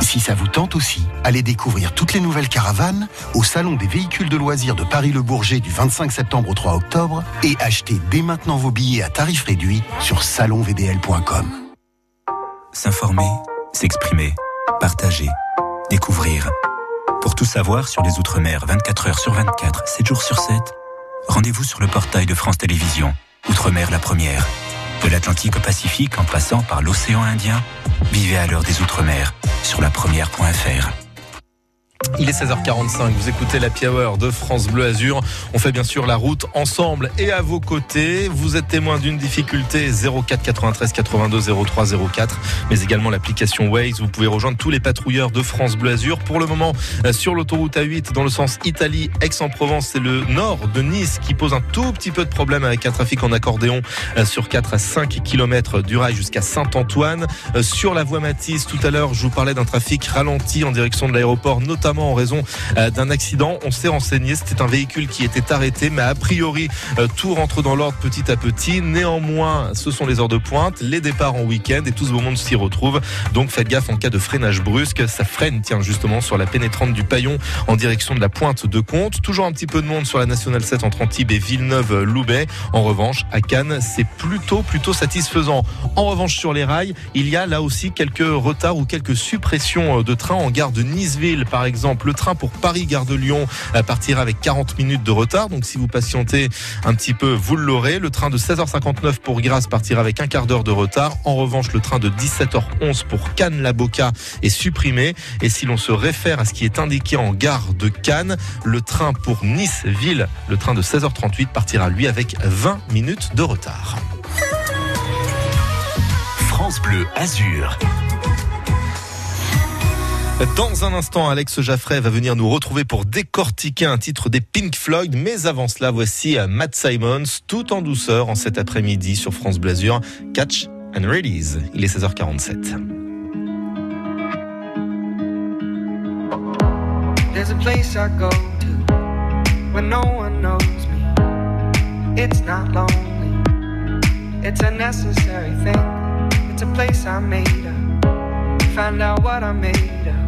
Si ça vous tente aussi, allez découvrir toutes les nouvelles caravanes au Salon des véhicules de loisirs de Paris-le-Bourget du 25 septembre au 3 octobre et achetez dès maintenant vos billets à tarif réduit sur salonvdl.com. S'informer, s'exprimer, partager, découvrir. Pour tout savoir sur les Outre-mer 24 heures sur 24, 7 jours sur 7, rendez-vous sur le portail de France Télévisions. Outre-mer la première. De l'Atlantique au Pacifique en passant par l'océan Indien, vivez à l'heure des Outre-mer sur la première.fr. Il est 16h45, vous écoutez la Hour de France Bleu Azur. On fait bien sûr la route ensemble et à vos côtés. Vous êtes témoin d'une difficulté 04 93 82 03 04, mais également l'application Waze. Vous pouvez rejoindre tous les patrouilleurs de France Bleu Azur. Pour le moment, euh, sur l'autoroute A8, dans le sens Italie, Aix-en-Provence, c'est le nord de Nice qui pose un tout petit peu de problème avec un trafic en accordéon euh, sur 4 à 5 km du rail jusqu'à Saint-Antoine. Euh, Sur la voie Matisse, tout à l'heure, je vous parlais d'un trafic ralenti en direction de l'aéroport, notamment en raison euh, d'un accident. On s'est renseigné, c'était un véhicule qui était arrêté, mais a priori, euh, tout rentre dans l'ordre petit à petit. Néanmoins, ce sont les heures de pointe, les départs en week-end et tout ce beau monde s'y retrouve. Donc faites gaffe en cas de freinage brusque. Ça freine, tiens, justement, sur la pénétrante du Paillon en direction de la pointe de Comte. Toujours un petit peu de monde sur la Nationale 7 entre Antibes et Villeneuve-Loubet. En revanche, à Cannes, c'est plutôt, plutôt satisfaisant. En revanche, sur les rails, il y a là aussi quelques retards ou quelques suppressions euh, de trains en gare de Niceville, par exemple. Le train pour Paris-Gare de Lyon partira avec 40 minutes de retard. Donc, si vous patientez un petit peu, vous l'aurez. Le train de 16h59 pour Grasse partira avec un quart d'heure de retard. En revanche, le train de 17h11 pour Cannes-la-Boca est supprimé. Et si l'on se réfère à ce qui est indiqué en gare de Cannes, le train pour Nice-Ville, le train de 16h38 partira lui avec 20 minutes de retard. France Bleu Azur. Dans un instant, Alex Jaffray va venir nous retrouver pour décortiquer un titre des Pink Floyd. Mais avant cela, voici Matt Simons, tout en douceur, en cet après-midi sur France Blasure. Catch and Release. Il est 16h47. There's a place I go to when no one knows me. It's not lonely, it's a necessary thing. It's a place I made up. Find out what I made up.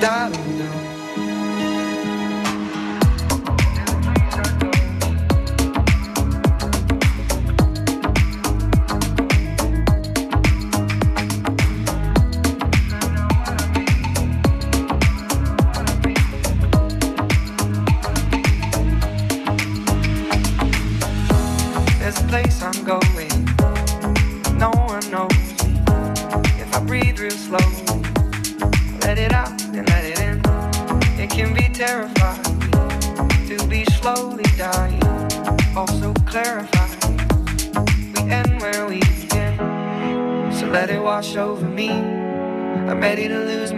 darling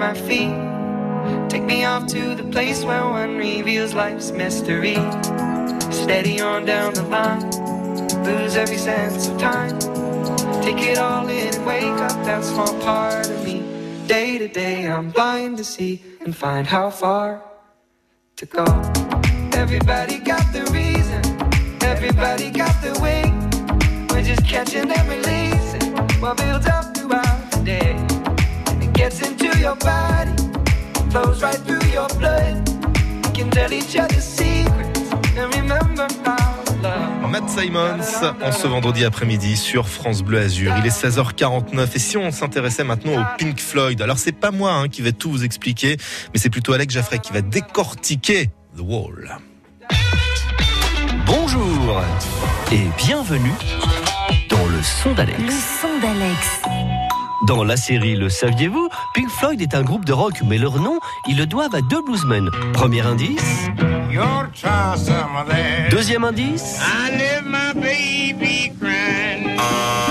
my feet. Take me off to the place where one reveals life's mystery. Steady on down the line lose every sense of time. Take it all in and wake up that small part of me. Day to day, I'm blind to see and find how far to go. Everybody got the reason, everybody got the way. We're just catching and releasing what builds up throughout the day. Your body, flows right through your blood. We can tell each other secrets and remember love. Matt Simons en ce vendredi après-midi sur France Bleu Azur. Il est 16h49 et si on s'intéressait maintenant au Pink Floyd, alors c'est pas moi hein, qui vais tout vous expliquer, mais c'est plutôt Alex Jaffray qui va décortiquer The Wall. Bonjour et bienvenue dans le son d'Alex. Le son d'Alex. Dans la série Le saviez-vous, Pink Floyd est un groupe de rock, mais leur nom, ils le doivent à deux bluesmen. Premier indice. Deuxième indice.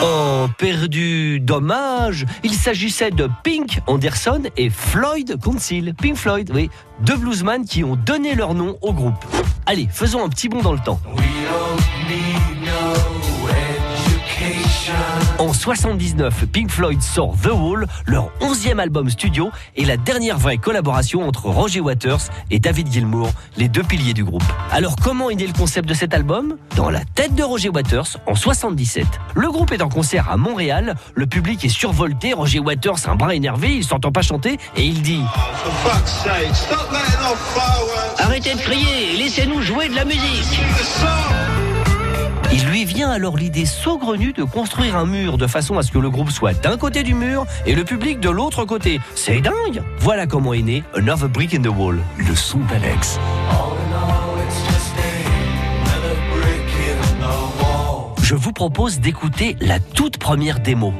Oh, perdu, dommage. Il s'agissait de Pink Anderson et Floyd Council. Pink Floyd, oui. Deux bluesmen qui ont donné leur nom au groupe. Allez, faisons un petit bond dans le temps. En 79, Pink Floyd sort The Wall, leur onzième album studio et la dernière vraie collaboration entre Roger Waters et David Gilmour, les deux piliers du groupe. Alors comment est né le concept de cet album? Dans la tête de Roger Waters en 77. Le groupe est en concert à Montréal, le public est survolté, Roger Waters un brin énervé, il s'entend pas chanter et il dit Arrêtez de crier, laissez-nous jouer de la musique il lui vient alors l'idée saugrenue de construire un mur de façon à ce que le groupe soit d'un côté du mur et le public de l'autre côté. C'est dingue Voilà comment est né Another Brick in the Wall, le son d'Alex. Je vous propose d'écouter la toute première démo.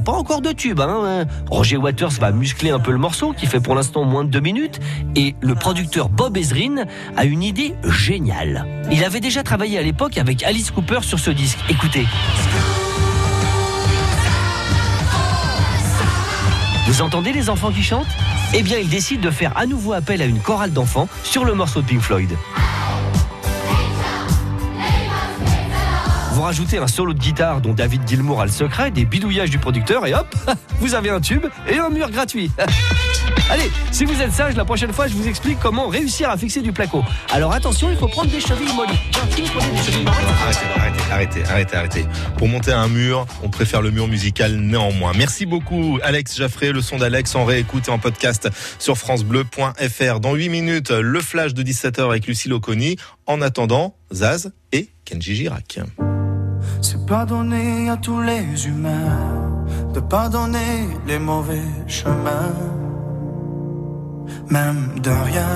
Pas encore de tube. Hein. Roger Waters va muscler un peu le morceau, qui fait pour l'instant moins de deux minutes, et le producteur Bob Ezrin a une idée géniale. Il avait déjà travaillé à l'époque avec Alice Cooper sur ce disque. Écoutez. Vous entendez les enfants qui chantent? Eh bien, il décide de faire à nouveau appel à une chorale d'enfants sur le morceau de Pink Floyd. Rajoutez un solo de guitare dont David Gilmour a le secret, des bidouillages du producteur et hop, vous avez un tube et un mur gratuit. Allez, si vous êtes sage, la prochaine fois, je vous explique comment réussir à fixer du placo. Alors attention, il faut prendre des chevilles molles. Arrêtez, arrêtez, arrêtez, arrêtez, arrêtez. Pour monter un mur, on préfère le mur musical néanmoins. Merci beaucoup, Alex Jaffré. Le son d'Alex en réécoute et en podcast sur FranceBleu.fr. Dans 8 minutes, le flash de 17h avec Lucille Oconi. En attendant, Zaz et Kenji Girac. C'est pardonner à tous les humains de pardonner les mauvais chemins, même de rien.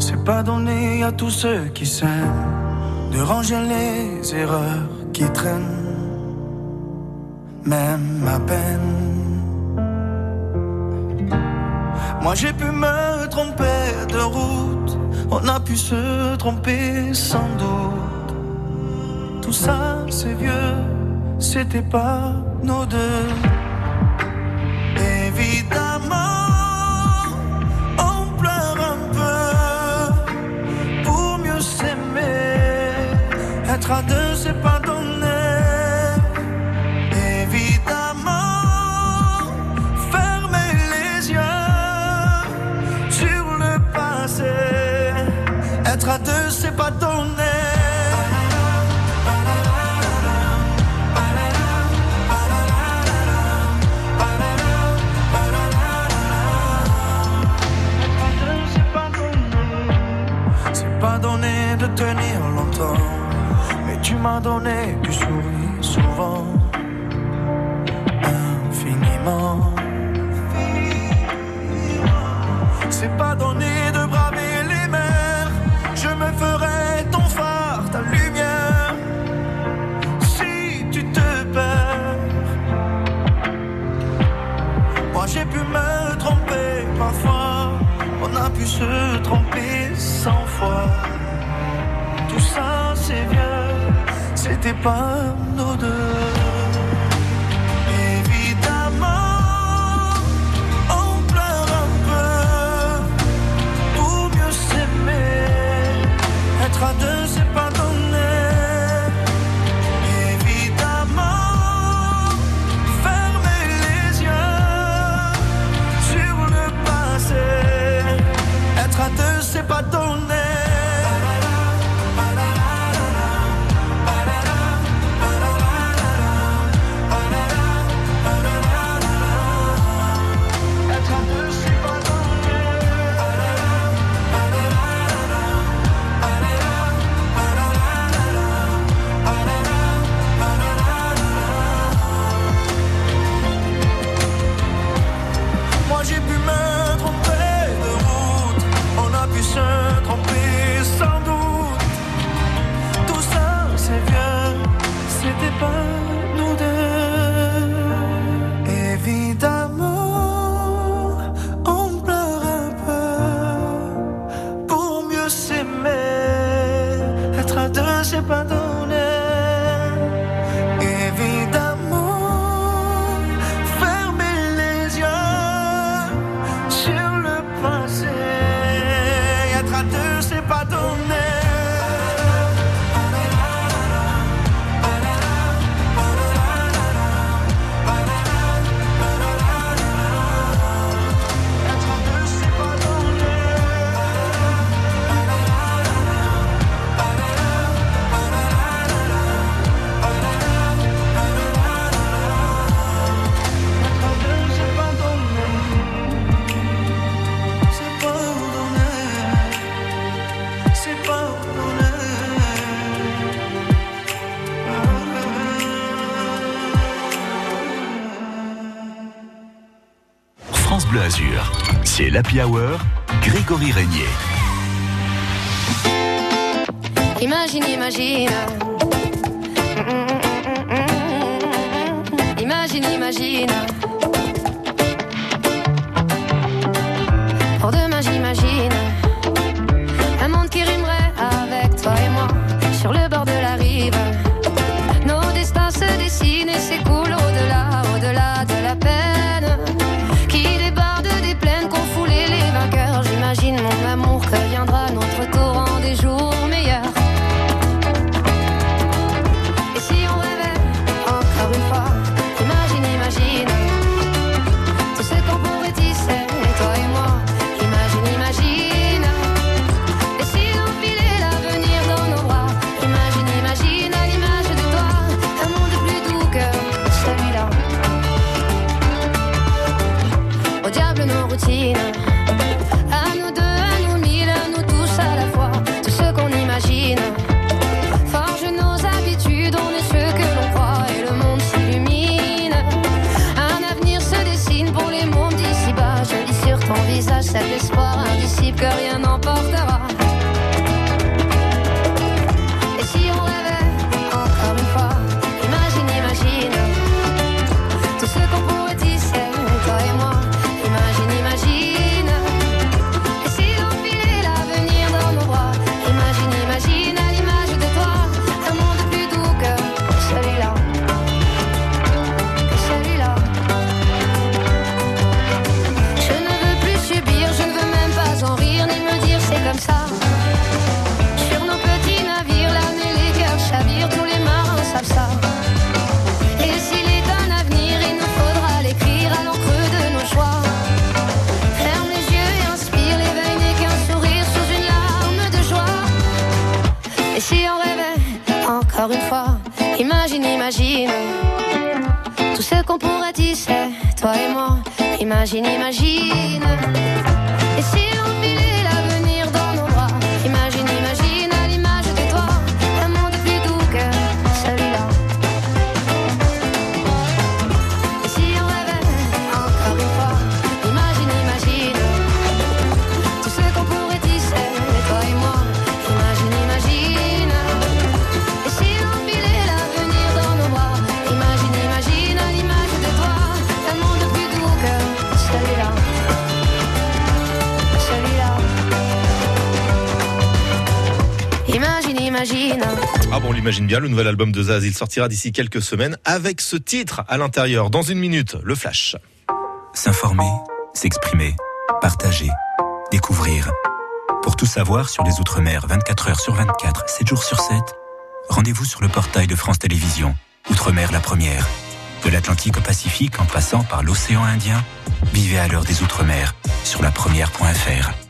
C'est pardonner à tous ceux qui s'aiment de ranger les erreurs qui traînent, même à peine. Moi j'ai pu me tromper de route, on a pu se tromper sans doute. Tout ça c'est vieux, c'était pas nos deux. Évidemment, on pleure un peu pour mieux s'aimer. Être à deux, c'est pas c'est pas donné. C'est pas donné de tenir longtemps, mais tu m'as donné du sourire souvent, infiniment. C'est pas donné se tromper cent fois. Tout ça c'est vieux, c'était pas nos deux. l'Happy Hour, toi et moi. Imagine, imagine. On l'imagine bien, le nouvel album de Zaz, il sortira d'ici quelques semaines avec ce titre à l'intérieur. Dans une minute, le flash. S'informer, s'exprimer, partager, découvrir. Pour tout savoir sur les Outre-mer 24 heures sur 24, 7 jours sur 7, rendez-vous sur le portail de France Télévisions. Outre-mer la première. De l'Atlantique au Pacifique en passant par l'océan Indien, vivez à l'heure des Outre-mer sur la première.fr.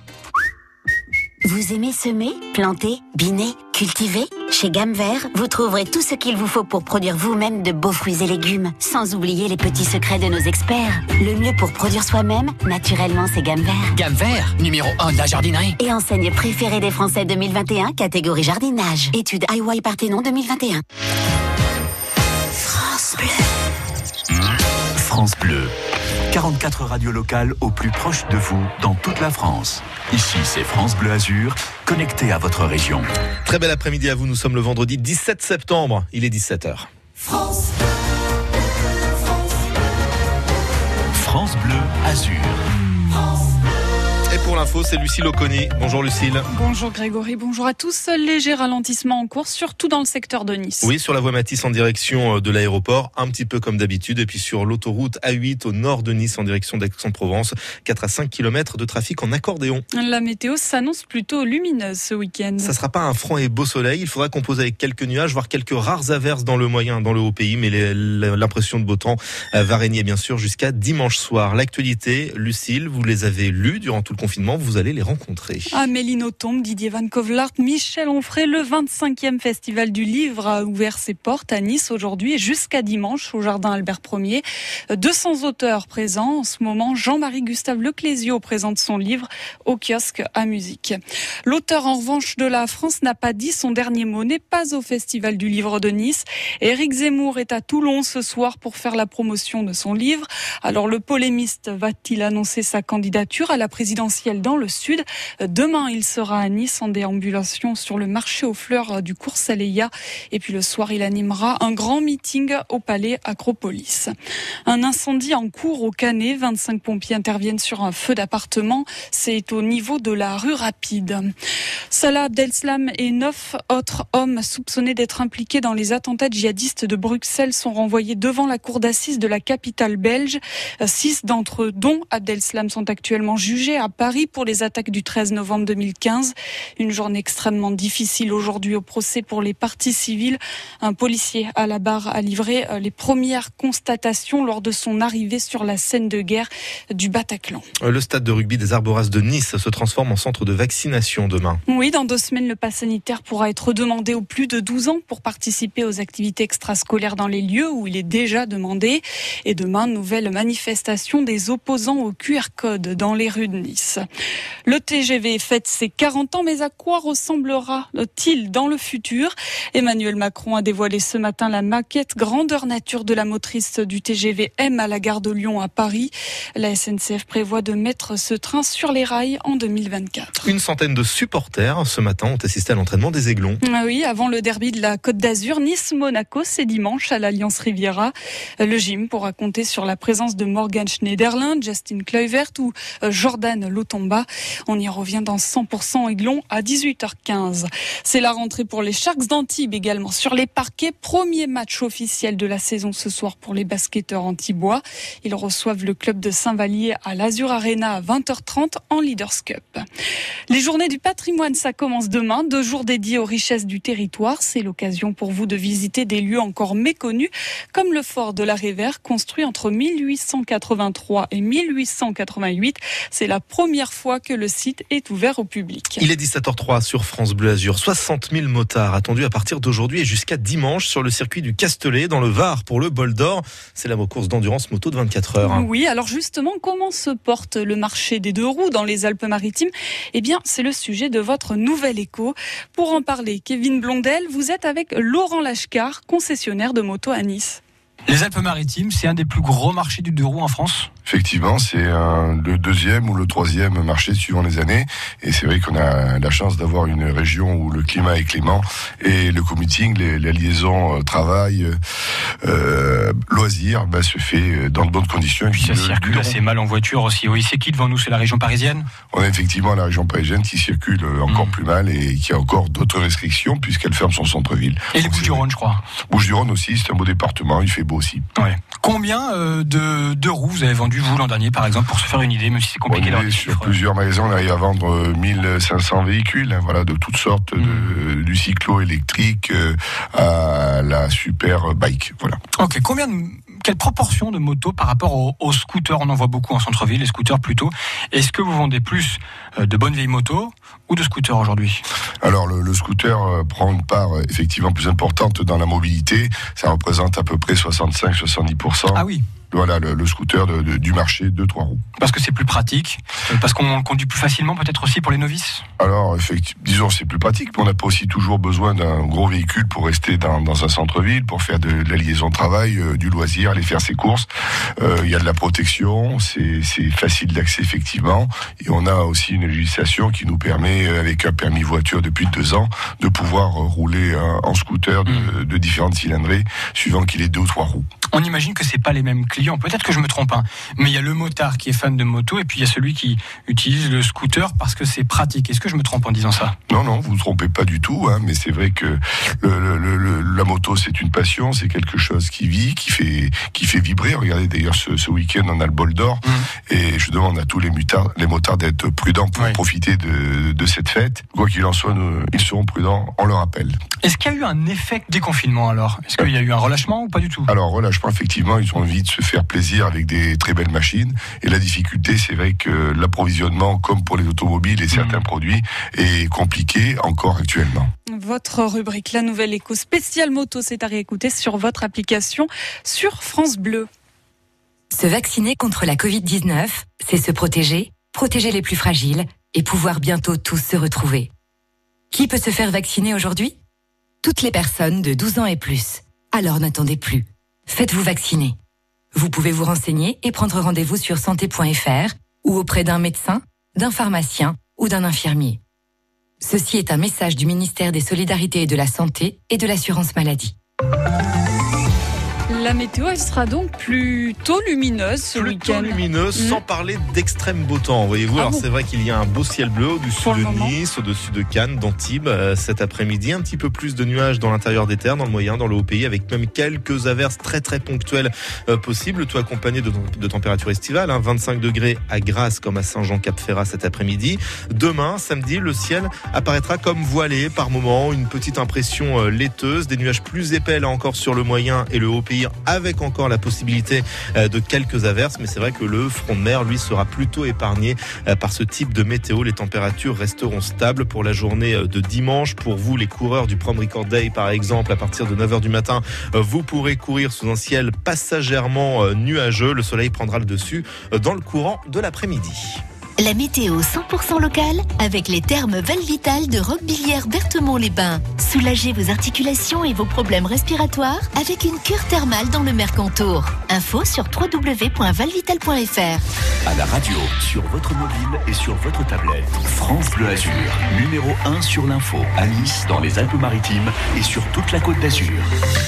Vous aimez semer, planter, biner, cultiver Chez Gamme Vert, vous trouverez tout ce qu'il vous faut pour produire vous-même de beaux fruits et légumes, sans oublier les petits secrets de nos experts. Le mieux pour produire soi-même, naturellement, c'est Gamme Vert. Gamme Vert, numéro 1 de la jardinerie. Et enseigne préférée des Français 2021, catégorie jardinage. Étude IY Parthénon 2021. France Bleu. France Bleu. 44 radios locales au plus proche de vous dans toute la France. Ici, c'est France Bleu Azur, connecté à votre région. Très bel après-midi à vous, nous sommes le vendredi 17 septembre, il est 17h. France France Bleu Azur. Pour l'info, c'est Lucille Oconi. Bonjour Lucille. Bonjour Grégory, bonjour à tous. Léger ralentissement en cours, surtout dans le secteur de Nice. Oui, sur la voie Matisse en direction euh, de l'aéroport, un petit peu comme d'habitude. Et puis sur l'autoroute A8 au nord de Nice en direction d'Aix-en-Provence, 4 à 5 km de trafic en accordéon. La météo s'annonce plutôt lumineuse ce week-end. Ça sera pas un franc et beau soleil. Il faudra composer avec quelques nuages, voire quelques rares averses dans le moyen, dans le haut pays. Mais l'impression de beau temps euh, va régner bien sûr jusqu'à dimanche soir. L'actualité, Lucille, vous les avez lues durant tout le confinement. Vous allez les rencontrer. Amélie Nothomb, Didier Van Kovlart, Michel Onfray, le 25e Festival du Livre a ouvert ses portes à Nice aujourd'hui et jusqu'à dimanche au Jardin Albert Ier. 200 auteurs présents. En ce moment, Jean-Marie Gustave Leclésio présente son livre au kiosque à musique. L'auteur, en revanche, de la France n'a pas dit son dernier mot, n'est pas au Festival du Livre de Nice. Éric Zemmour est à Toulon ce soir pour faire la promotion de son livre. Alors, le polémiste va-t-il annoncer sa candidature à la présidentielle? Dans le Sud Demain, il sera à Nice en déambulation sur le marché aux fleurs du cours Saleya. Et puis le soir, il animera un grand meeting au palais Acropolis. Un incendie en cours au Canet. 25 pompiers interviennent sur un feu d'appartement. C'est au niveau de la rue Rapide. Salah Abdeslam et neuf autres hommes soupçonnés d'être impliqués dans les attentats djihadistes de Bruxelles sont renvoyés devant la cour d'assises de la capitale belge. Six d'entre eux, dont Abdeslam, sont actuellement jugés à Paris pour les attaques du 13 novembre 2015. Une journée extrêmement difficile aujourd'hui au procès pour les parties civiles. Un policier à la barre a livré euh, les premières constatations lors de son arrivée sur la scène de guerre du Bataclan. Le stade de rugby des Arboras de Nice se transforme en centre de vaccination demain. Oui, dans deux semaines, le pass sanitaire pourra être demandé aux plus de 12 ans pour participer aux activités extrascolaires dans les lieux où il est déjà demandé. Et demain, nouvelle manifestation des opposants au QR code dans les rues de Nice. Le TGV fête ses 40 ans, mais à quoi ressemblera-t-il dans le futur? Emmanuel Macron a dévoilé ce matin la maquette grandeur nature de la motrice du TGV M à la gare de Lyon à Paris. La SNCF prévoit de mettre ce train sur les rails en 2024. Une centaine de supporters ce matin ont assisté à l'entraînement des Aiglons. Ah oui, avant le derby de la Côte d'Azur, Nice-Monaco, c'est dimanche à l'Alliance Riviera. Le gym pourra compter sur la présence de Morgan Schneiderlin, Justin Kluivert ou euh, Jordan Lotomba. On y revient dans 100% Aiglon à 18h15. C'est la rentrée pour les Sharks d'Antibes également sur les parquets. Premier match officiel de la saison ce soir pour les basketteurs antibois. Ils reçoivent le club de Saint-Vallier à l'Azur Arena à 20h30 en Leaders Cup. Les journées du patrimoine, ça commence demain. Deux jours dédiés aux richesses du territoire. C'est l'occasion pour vous de visiter des lieux encore méconnus, comme le fort de la Révère, construit entre 1883 et 1888. C'est la première fois que le site est ouvert au public. Il est 17h03 sur France Bleu Azur. 60 000 motards attendus à partir d'aujourd'hui et jusqu'à dimanche sur le circuit du Castellet dans le Var pour le bol d'or. C'est la course d'endurance moto de 24 heures. Oui, alors justement, comment se porte le marché des deux roues dans les Alpes-Maritimes? Eh bien, c'est le sujet de votre nouvel écho. Pour en parler, Kevin Blondel, vous êtes avec Laurent Lachcar, concessionnaire de moto à Nice. Les Alpes-Maritimes, c'est un des plus gros marchés du deux roues en France Effectivement, c'est le deuxième ou le troisième marché suivant les années. Et c'est vrai qu'on a la chance d'avoir une région où le climat est clément et le commuting, les, les liaisons euh, travail, euh, euh, loisirs, bah, se fait dans de bonnes conditions. Et puis ça circule assez mal en voiture aussi. Oui, c'est qui devant nous? C'est la région parisienne? On a effectivement la région parisienne qui circule encore mmh. plus mal et qui a encore d'autres restrictions puisqu'elle ferme son centre-ville. Et les Bouches-du-Rhône, je crois. Bouches-du-Rhône aussi, c'est un beau département, il fait beau aussi. Ouais. Combien de, de roues vous avez vendu vous l'an dernier, par exemple, pour se faire une idée, même si c'est compliqué on Sur plusieurs magasins, on arrive à vendre 1500 véhicules, hein, voilà, de toutes sortes, de, du cyclo électrique euh, à la super bike, voilà. Ok, combien de quelle proportion de motos par rapport aux, scooters On en voit beaucoup en centre-ville, les scooters plutôt. Est-ce que vous vendez plus euh, de bonnes vieilles motos ou de scooters aujourd'hui? Alors le, scooter euh, prend une part effectivement plus importante dans la mobilité. Ça représente à peu près 65-70%. Ah oui voilà le, scooter du marché de trois roues. Parce que c'est plus pratique, euh, parce qu'on conduit plus facilement peut-être aussi pour les novices? Alors, effectivement, disons c'est plus pratique, mais on n'a pas aussi toujours besoin d'un gros véhicule pour rester dans, un centre-ville, pour faire de, la liaison de travail, euh, du loisir, aller faire ses courses. Euh, il y a de la protection, c'est facile d'accès effectivement, et on a aussi une législation qui nous permet, avec un permis voiture depuis deux ans, de pouvoir rouler en scooter de, mmh. de différentes cylindrées, suivant qu'il ait deux ou trois roues. On imagine que c'est pas les mêmes clients. Peut-être que je me trompe, hein. mais il y a le motard qui est fan de moto et puis il y a celui qui utilise le scooter parce que c'est pratique. Est-ce que je me trompe en disant ça? Non, non, vous ne trompez pas du tout. Hein, mais c'est vrai que la moto, c'est une passion, c'est quelque chose qui vit, qui fait, qui fait vibrer. Regardez d'ailleurs ce, week-end, on a le bol d'or mmh. et je demande à tous les, mutards, les motards d'être prudents pour profiter de, cette fête. Quoi qu'il en soit, ils seront prudents, on le rappelle. Est-ce qu'il y a eu un effet déconfinement alors? Est-ce qu'il y a eu un relâchement ou pas du tout? Alors relâchement, effectivement, ils ont envie de se faire plaisir avec des très belles machines. Et la difficulté, c'est vrai que l'approvisionnement, comme pour les automobiles et certains mmh. produits, est compliqué encore actuellement. Votre rubrique La Nouvelle Éco spéciale moto, c'est à réécouter sur votre application sur France Bleu. Se vacciner contre la Covid-19, c'est se protéger, protéger les plus fragiles et pouvoir bientôt tous se retrouver. Qui peut se faire vacciner aujourd'hui? Toutes les personnes de 12 ans et plus. Alors n'attendez plus. Faites-vous vacciner. Vous pouvez vous renseigner et prendre rendez-vous sur santé.fr ou auprès d'un médecin, d'un pharmacien ou d'un infirmier. Ceci est un message du ministère des Solidarités et de la Santé et de l'Assurance Maladie. La météo, elle sera donc plutôt lumineuse ce week-end. lumineuse, sans mm. parler d'extrême beau temps, voyez-vous. Ah Alors c'est vrai qu'il y a un beau ciel bleu au-dessus de Nice, au-dessus de Cannes, d'Antibes euh, cet après-midi. Un petit peu plus de nuages dans l'intérieur des terres, dans le moyen, dans le haut pays, avec même quelques averses très très ponctuelles euh, possibles, tout accompagné de, de températures estivales. 25 hein. degrés à Grasse comme à Saint-Jean-Cap-Ferrat cet après-midi. Demain, samedi, le ciel apparaîtra comme voilé par moments, une petite impression euh, laiteuse, des nuages plus épais là encore sur le moyen et le haut pays avec encore la possibilité euh, de quelques averses. Mais c'est vrai que le front de mer, lui, sera plutôt épargné euh, par ce type de météo. Les températures resteront stables pour la journée euh, de dimanche. Pour vous, les coureurs du Prom Record Day, par exemple, à partir de 9h du matin, vous pourrez courir sous un ciel passagèrement nuageux. Le soleil prendra le dessus dans le courant de l'après-midi. La météo 100% locale avec les thermes Valvital de Roquebillière Berthemont-les-Bains. Soulagez vos articulations et vos problèmes respiratoires avec une cure thermale dans le Mercantour. Info sur www.valvital.fr. À la radio, sur votre mobile et sur votre tablette. France Bleu Azur, numéro 1 sur l'info à Nice, dans les Alpes-Maritimes et sur toute la côte d'Azur.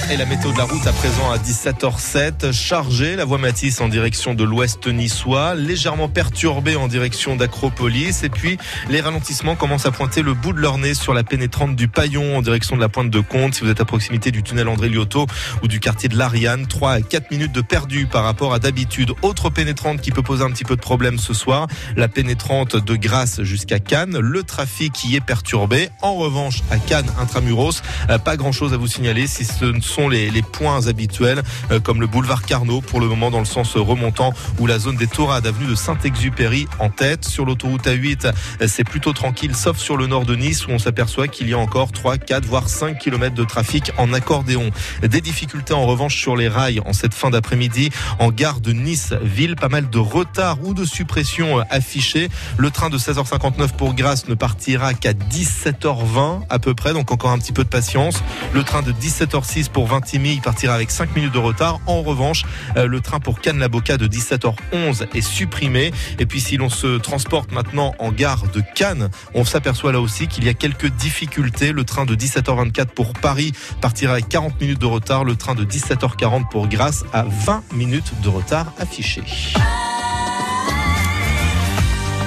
Et la météo de la route à présent à 17h07, chargée, la voie Matisse en direction de l'ouest niçois, légèrement perturbée en direction d'Acropolis. Et puis, les ralentissements commencent à pointer le bout de leur nez sur la pénétrante du Paillon en direction de la pointe de Comte. Si vous êtes à proximité du tunnel André Liotto ou du quartier de l'Ariane, 3 à 4 minutes de perdu par rapport à d'habitude. Autre pénétrante qui peut poser un petit peu de problème ce soir, la pénétrante de Grasse jusqu'à Cannes. Le trafic y est perturbé. En revanche, à Cannes, intramuros, euh, pas grand chose à vous signaler si ce ne sont les, points habituels, euh, comme le boulevard Carnot pour le moment dans le sens remontant ou la zone des Taurades, avenue de Saint-Exupéry en tête. Sur l'autoroute A8, c'est plutôt tranquille, sauf sur le nord de Nice où on s'aperçoit qu'il y a encore 3, 4, voire 5 km de trafic en accordéon. Des difficultés en revanche sur les rails en cette fin d'après-midi en gare de Nice-Ville. Pas mal de retard ou de suppression affichés. Le train de 16h59 pour Grasse ne partira qu'à 17h20 à peu près, donc encore un petit peu de patience. Le train de 17h06 pour Vintimille partira avec 5 minutes de retard. En revanche, euh, le train pour Cannes-la-Boca de 17h11 est supprimé. Et puis si l'on se transporte maintenant en gare de Cannes, on s'aperçoit là aussi qu'il y a quelques difficultés. Le train de 17h24 pour Paris partira avec 40 minutes de retard. Le train de 17h40 pour Grasse à 20 minutes de retard affiché.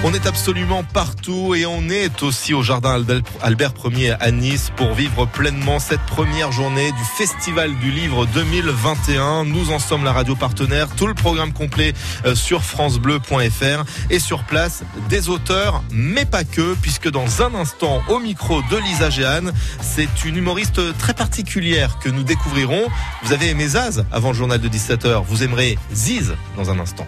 On est absolument partout et on est aussi au jardin Albert Ier à Nice pour vivre pleinement cette première journée du Festival du Livre 2021. Nous en sommes la radio partenaire, tout le programme complet euh, sur francebleu.fr et sur place des auteurs, mais pas que, puisque dans un instant au micro de Lisa Jeanne, c'est une humoriste très particulière que nous découvrirons. Vous avez aimé Zaz avant le journal de 17h, vous aimerez Ziz dans un instant.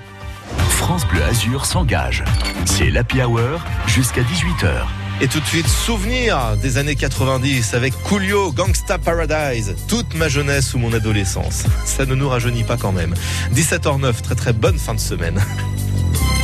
France Bleu Azur s'engage. C'est l'Happy Hour jusqu'à 18h. Et tout de suite, souvenir des années 90 avec Coolio, Gangsta Paradise, toute ma jeunesse ou mon adolescence. Ça ne nous rajeunit pas quand même. 17h09, très très bonne fin de semaine.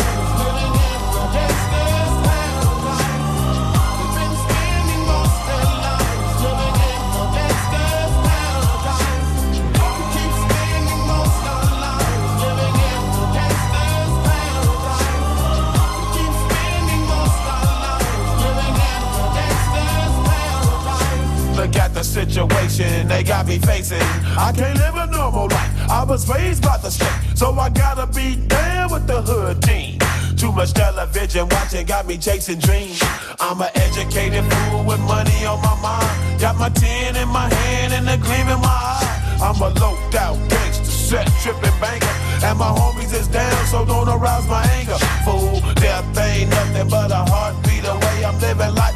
Look at the situation they got me facing. I can't live a normal life. I was raised by the state, so I gotta be down with the hood team. Too much television watching got me chasing dreams. I'm an educated fool with money on my mind. Got my tin in my hand and a gleam in my eye. I'm a loped out gangster, set tripping banker. And my homies is down, so don't arouse my anger. Fool, death ain't nothing but a heartbeat away. I'm living life,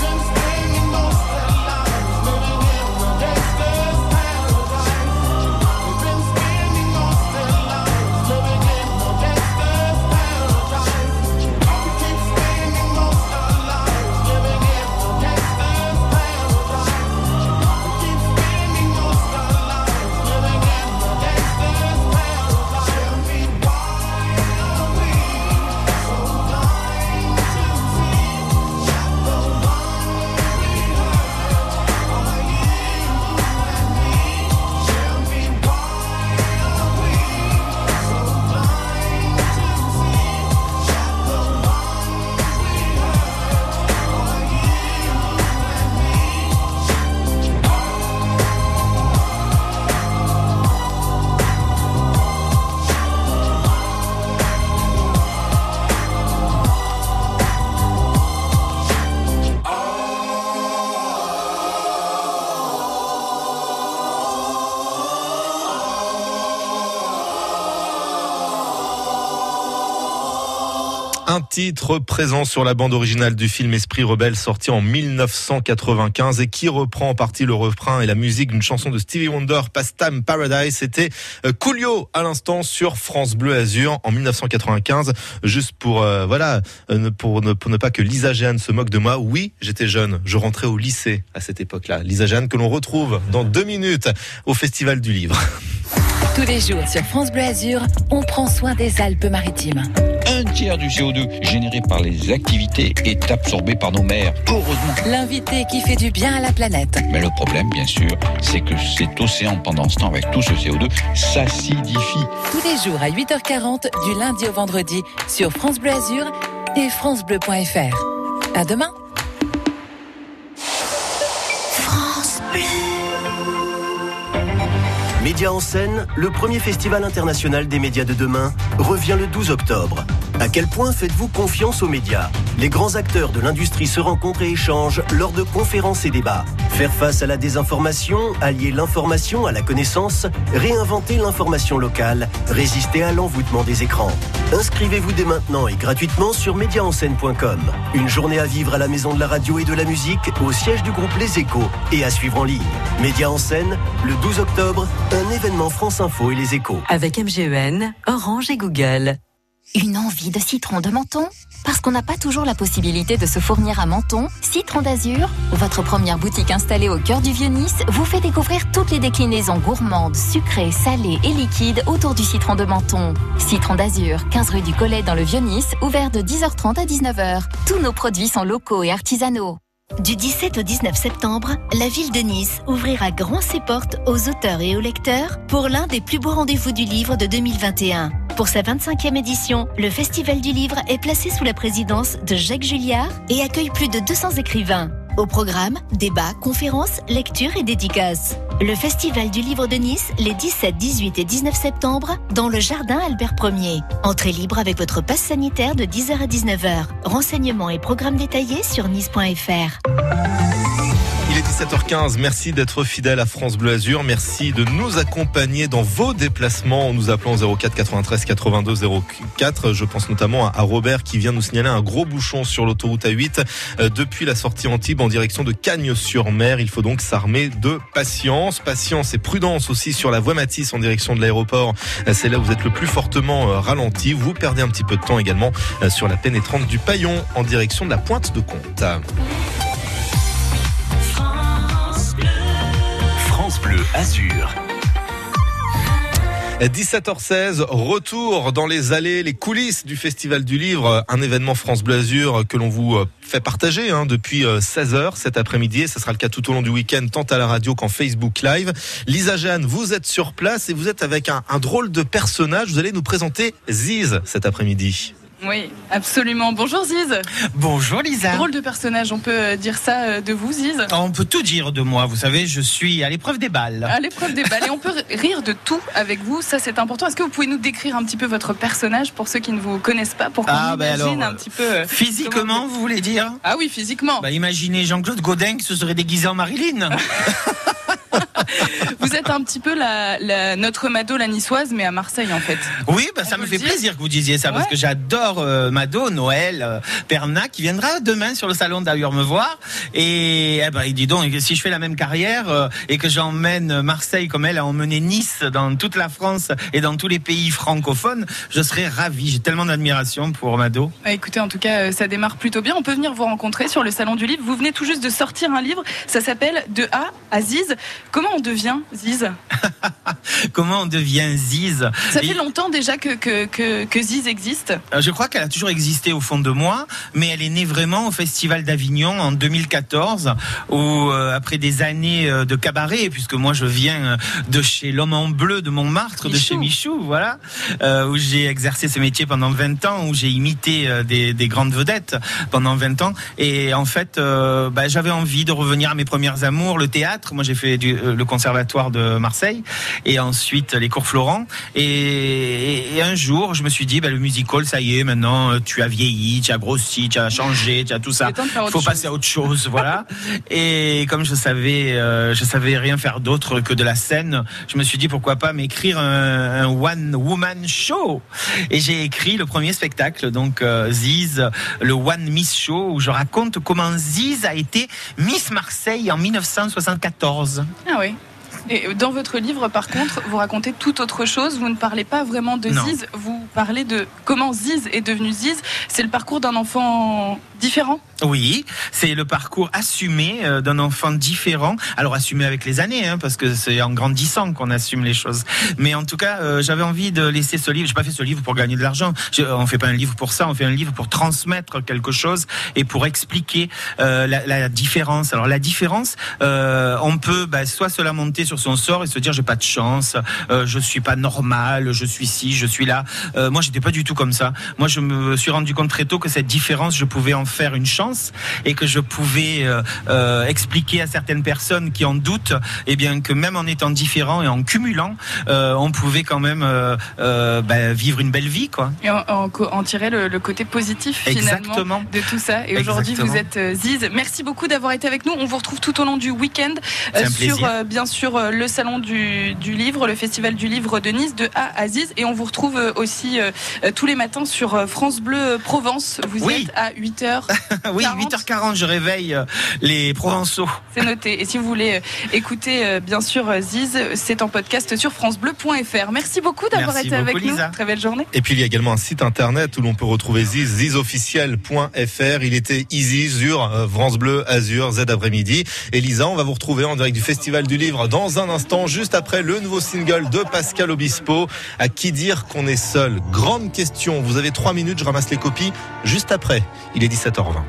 Titre présent sur la bande originale du film Esprit rebelle sorti en 1995 et qui reprend en partie le refrain et la musique d'une chanson de Stevie Wonder, Pastime Paradise. C'était euh, Coolio à l'instant sur France Bleu Azur en 1995. Juste pour euh, voilà euh, ne, pour ne pas que Lisa Jeanne se moque de moi. Oui, j'étais jeune, je rentrais au lycée à cette époque-là. Lisa Jeanne que l'on retrouve dans deux minutes au Festival du Livre. Tous les jours sur France Bleu Azur, on prend soin des Alpes-Maritimes. Un tiers du CO2 généré par les activités est absorbé par nos mers. Heureusement. L'invité qui fait du bien à la planète. Mais le problème, bien sûr, c'est que cet océan, pendant ce temps, avec tout ce CO2, s'acidifie. Tous les jours à 8h40, du lundi au vendredi, sur France Bleu Azur et FranceBleu.fr. À demain. France Bleu. Média en scène, le premier festival international des médias de demain, revient le 12 octobre. À quel point faites-vous confiance aux médias? Les grands acteurs de l'industrie se rencontrent et échangent lors de conférences et débats. Faire face à la désinformation, allier l'information à la connaissance, réinventer l'information locale, résister à l'envoûtement des écrans. Inscrivez-vous dès maintenant et gratuitement sur médiaenscène.com. Une journée à vivre à la maison de la radio et de la musique, au siège du groupe Les Échos et à suivre en ligne. Média en scène, le 12 octobre, un événement France Info et Les Échos. Avec MGEN, Orange et Google. Une envie de citron de menton Parce qu'on n'a pas toujours la possibilité de se fournir à menton, Citron d'Azur, votre première boutique installée au cœur du Vieux-Nice, vous fait découvrir toutes les déclinaisons gourmandes, sucrées, salées et liquides autour du citron de menton. Citron d'Azur, 15 rue du Collet dans le Vieux-Nice, ouvert de 10h30 à 19h. Tous nos produits sont locaux et artisanaux. Du 17 au 19 septembre, la ville de Nice ouvrira grand ses portes aux auteurs et aux lecteurs pour l'un des plus beaux rendez-vous du livre de 2021. Pour sa 25e édition, le Festival du Livre est placé sous la présidence de Jacques Julliard et accueille plus de 200 écrivains. Au programme, débats, conférences, lectures et dédicaces. Le Festival du Livre de Nice, les 17, 18 et 19 septembre, dans le jardin Albert 1er. Entrée libre avec votre passe sanitaire de 10h à 19h. Renseignements et programmes détaillés sur nice.fr. Il est 17h15. Merci d'être fidèle à France Bleu Azur. Merci de nous accompagner dans vos déplacements en nous appelant 04 93 82 04. Je pense notamment à Robert qui vient nous signaler un gros bouchon sur l'autoroute A8 euh, depuis la sortie Antibes en direction de Cagnes-sur-Mer. Il faut donc s'armer de patience. Patience et prudence aussi sur la voie Matisse en direction de l'aéroport. Euh, C'est là où vous êtes le plus fortement euh, ralenti. Vous perdez un petit peu de temps également sur la pénétrante du Paillon en direction de la Pointe de Comte. Bleu Azur. 17h16, retour dans les allées, les coulisses du Festival du Livre, un événement France Bleu Azur que l'on vous euh, fait partager hein, depuis 16h cet après-midi. Et ce sera le cas tout au long du week-end, tant à la radio qu'en Facebook Live. Lisa Jeanne, vous êtes sur place et vous êtes avec un drôle de personnage. Vous allez nous présenter Ziz cet après-midi. Oui, absolument. Bonjour Ziz. Bonjour Lisa. Drôle de personnage, on peut euh, dire ça euh, de vous Ziz? On peut tout dire de moi, vous savez, je suis à l'épreuve des balles. À l'épreuve des balles et on peut rire de tout avec vous, ça c'est important. Est-ce que vous pouvez nous décrire un petit peu votre personnage pour ceux qui ne vous connaissent pas, pour qu'on Ah, imagine alors, un petit peu... euh, Physiquement, vous voulez dire? Ah oui, physiquement. Bah, imaginez Jean-Claude Godin qui se serait déguisé en Marilyn. Vous êtes un petit peu la, la- notre Mado, la niçoise, mais à Marseille en fait. Oui, bah, ça me fait plaisir que vous disiez ça parce que j'adore euh, Mado, Noël, euh, Perna qui viendra demain sur le salon d'ailleurs me voir. Et eh ben, dis donc, si je fais la même carrière euh, et que j'emmène Marseille comme elle a emmené Nice dans toute la France et dans tous les pays francophones, je serais ravi. J'ai tellement d'admiration pour Mado. Écoutez, en tout cas, euh, ça démarre plutôt bien. On peut venir vous rencontrer sur le salon du livre. Vous venez tout juste de sortir un livre. Ça s'appelle De A à Ziz. Comment on devient Ziz Comment on devient Ziz Ça Et- fait longtemps déjà que, que, que, que Ziz existe. Euh, Je crois qu'elle a toujours existé au fond de moi, mais elle est née vraiment au Festival d'Avignon en 2014, où euh, après des années euh, de cabaret, puisque moi je viens de chez l'homme en bleu de Montmartre, de chez Michou, voilà, euh, où j'ai exercé ce métier pendant 20 ans, où j'ai imité des, des grandes vedettes pendant 20 ans, et en fait, euh, bah, j'avais envie de revenir à mes premières amours, le théâtre. Moi j'ai fait du, le conservatoire de Marseille et ensuite les cours Florent. Et, et un jour, je me suis dit, bah, le musical, ça y est, maintenant, tu as vieilli, tu as grossi, tu as changé, tu as tout ça. Il faut chose. passer à autre chose, voilà. Et comme je savais, euh, je savais rien faire d'autre que de la scène, je me suis dit pourquoi pas m'écrire un, un one woman show. Et j'ai écrit le premier spectacle, donc euh, Ziz, le One Miss Show, où je raconte comment Ziz a été Miss Marseille en 1974. Ah oui. Et dans votre livre, par contre, vous racontez tout autre chose. Vous ne parlez pas vraiment de Non. Ziz. Vous parlez de comment Ziz est devenu Ziz. C'est le parcours d'un enfant différent? Oui, c'est le parcours assumé euh, d'un enfant différent. Alors assumé avec les années, hein, parce que c'est en grandissant qu'on assume les choses. Mais en tout cas, euh, j'avais envie de laisser ce livre. J'ai pas fait ce livre pour gagner de l'argent. On fait pas un livre pour ça. On fait un livre pour transmettre quelque chose et pour expliquer euh, la, la différence. Alors la différence, euh, on peut bah, soit se lamenter sur son sort et se dire j'ai pas de chance, euh, je suis pas normal, je suis ci, je suis là. Euh, moi, j'étais pas du tout comme ça. Moi, je me suis rendu compte très tôt que cette différence, je pouvais en faire une chance et que je pouvais euh, euh, expliquer à certaines personnes qui en doutent, eh bien que même en étant différent et en cumulant, euh, on pouvait quand même bah, vivre une belle vie, quoi. Et en, en co- en tirer le, le côté positif finalement de tout ça. Et aujourd'hui, vous êtes Ziz. Merci beaucoup d'avoir été avec nous. On vous retrouve tout au long du week-end sur bien sûr le salon du, du livre, le festival du livre de Nice de A à Ziz. Et on vous retrouve euh, aussi euh, euh, tous les matins sur euh, France Bleu Provence. Vous Oui. êtes à 8h. oui, 8h40, je réveille euh, les Provençaux. C'est noté. Et si vous voulez euh, écouter, euh, bien sûr, euh, Ziz, c'est en podcast sur FranceBleu.fr. Merci beaucoup d'avoir été avec beaucoup, nous. Lisa. Très belle journée. Et puis il y a également un site internet où l'on peut retrouver Ziz, zizofficiel.fr. Il était easy sur euh, France Bleu Azur Z après-midi. Et Lisa, on va vous retrouver en direct du Festival du Livre un instant, juste après le nouveau single de Pascal Obispo. À qui dire qu'on est seul? Grande question. Vous avez trois minutes, je ramasse les copies juste après. Il est 17h20.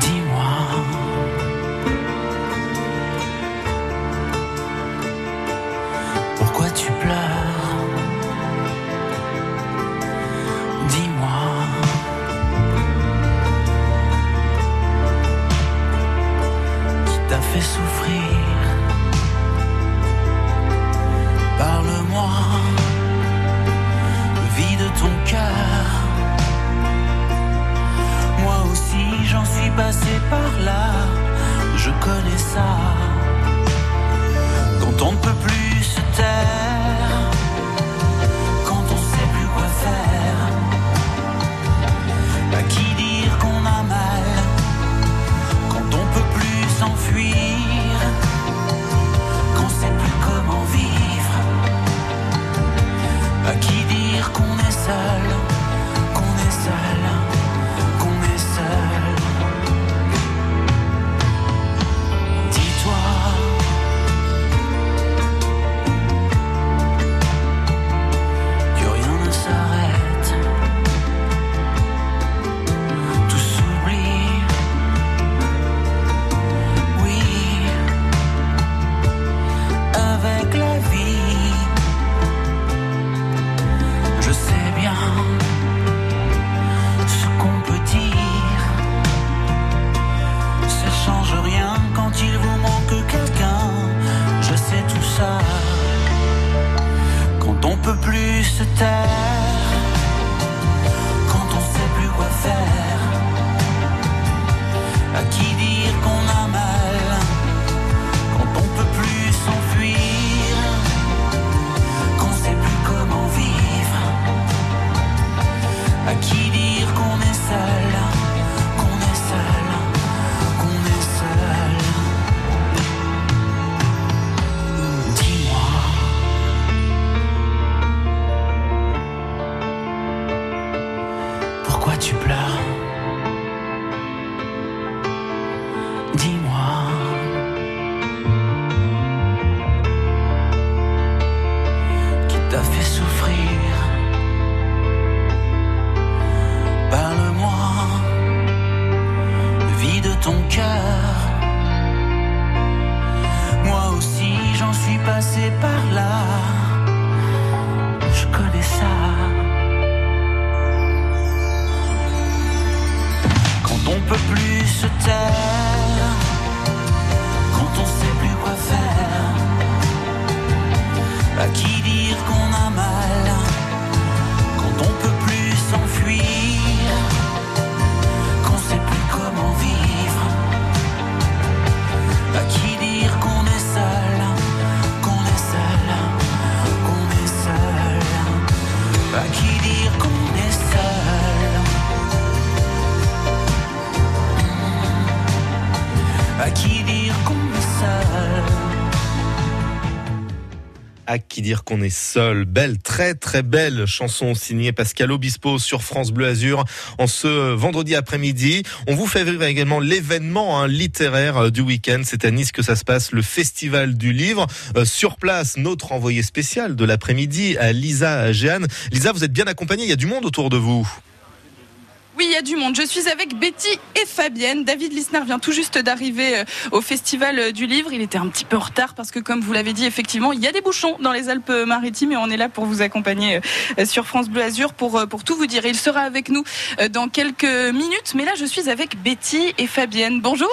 Dis-moi, pourquoi tu pleures? Passé par là, je connais ça. Quand on ne peut plus se taire, quand on sait plus quoi faire, à qui dire qu'on a mal, quand on peut plus s'enfuir, qu'on sait plus comment vivre, à qui dire qu'on est seul, dire qu'on est seul. Belle, très très belle chanson signée Pascal Obispo sur France Bleu Azur en ce vendredi après-midi. On vous fait vivre également l'événement hein, littéraire euh, du week-end. C'est à Nice que ça se passe, le Festival du Livre. Euh, sur place, notre envoyé spécial de l'après-midi, à Lisa Géane. Lisa, vous êtes bien accompagnée, il y a du monde autour de vous. Oui, il y a du monde. Je suis avec Betty et Fabienne. David Lisner vient tout juste d'arriver euh, au Festival euh, du Livre. Il était un petit peu en retard parce que, comme vous l'avez dit, effectivement, il y a des bouchons dans les Alpes-Maritimes et on est là pour vous accompagner euh, sur France Bleu Azur pour, pour tout vous dire. Il sera avec nous dans quelques minutes. Mais là, je suis avec Betty et Fabienne. Bonjour.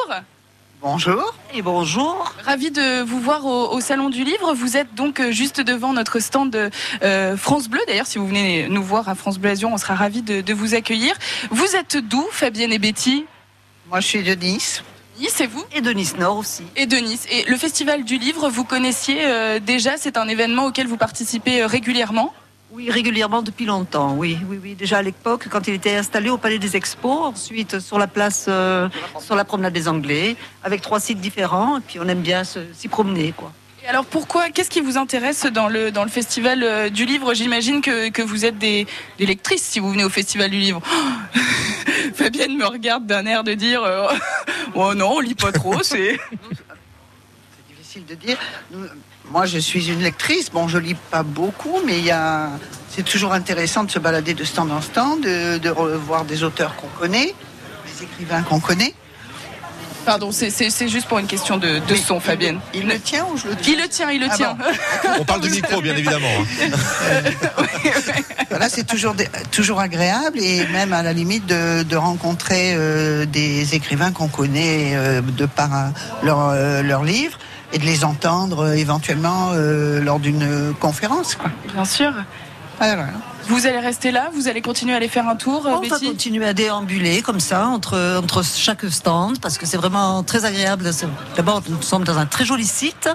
Bonjour et bonjour. Ravi de vous voir au, au, Salon du Livre. Vous êtes donc euh, juste devant notre stand de euh, France Bleu. D'ailleurs, si vous venez nous voir à France Bleu Azur, on sera ravis de, de vous accueillir. Vous êtes d'où, Fabienne et Betty? Moi, je suis de Nice. Nice, et vous? Et de Nice Nord aussi. Et de Nice. Et le Festival du Livre, vous connaissiez euh, déjà C'est un événement auquel vous participez euh, régulièrement oui, régulièrement depuis longtemps, oui, oui, oui. Déjà à l'époque, quand il était installé au Palais des Expos, ensuite sur la place, euh, sur la promenade des Anglais, avec trois sites différents, et puis on aime bien s'y promener, quoi. Et alors pourquoi, qu'est-ce qui vous intéresse dans le, dans le Festival euh, du Livre? J'imagine que, que vous êtes des, des, lectrices si vous venez au Festival du Livre. Oh Fabienne me regarde d'un air de dire euh, Oh non, on lit pas trop, c'est. C'est difficile de dire. Moi, je suis une lectrice. Bon, je lis pas beaucoup, mais il y a... c'est toujours intéressant de se balader de stand en stand, de, de revoir des auteurs qu'on connaît, des écrivains qu'on connaît. Pardon, c'est juste pour une question de, de son, Fabienne. Il, il, le tient ou je le tiens Il le tient, il le ah tient. Bon. On parle de micro, bien évidemment. Hein. voilà, c'est toujours, toujours agréable et même à la limite de, de rencontrer euh, des écrivains qu'on connaît euh, de par euh, leurs leur livres et de les entendre euh, éventuellement euh, lors d'une conférence. Quoi. Bien sûr. Voilà. Vous allez rester là Vous allez continuer à aller faire un tour On Betty? va continuer à déambuler comme ça entre, entre chaque stand parce que c'est vraiment très agréable. D'abord, nous sommes dans un très joli site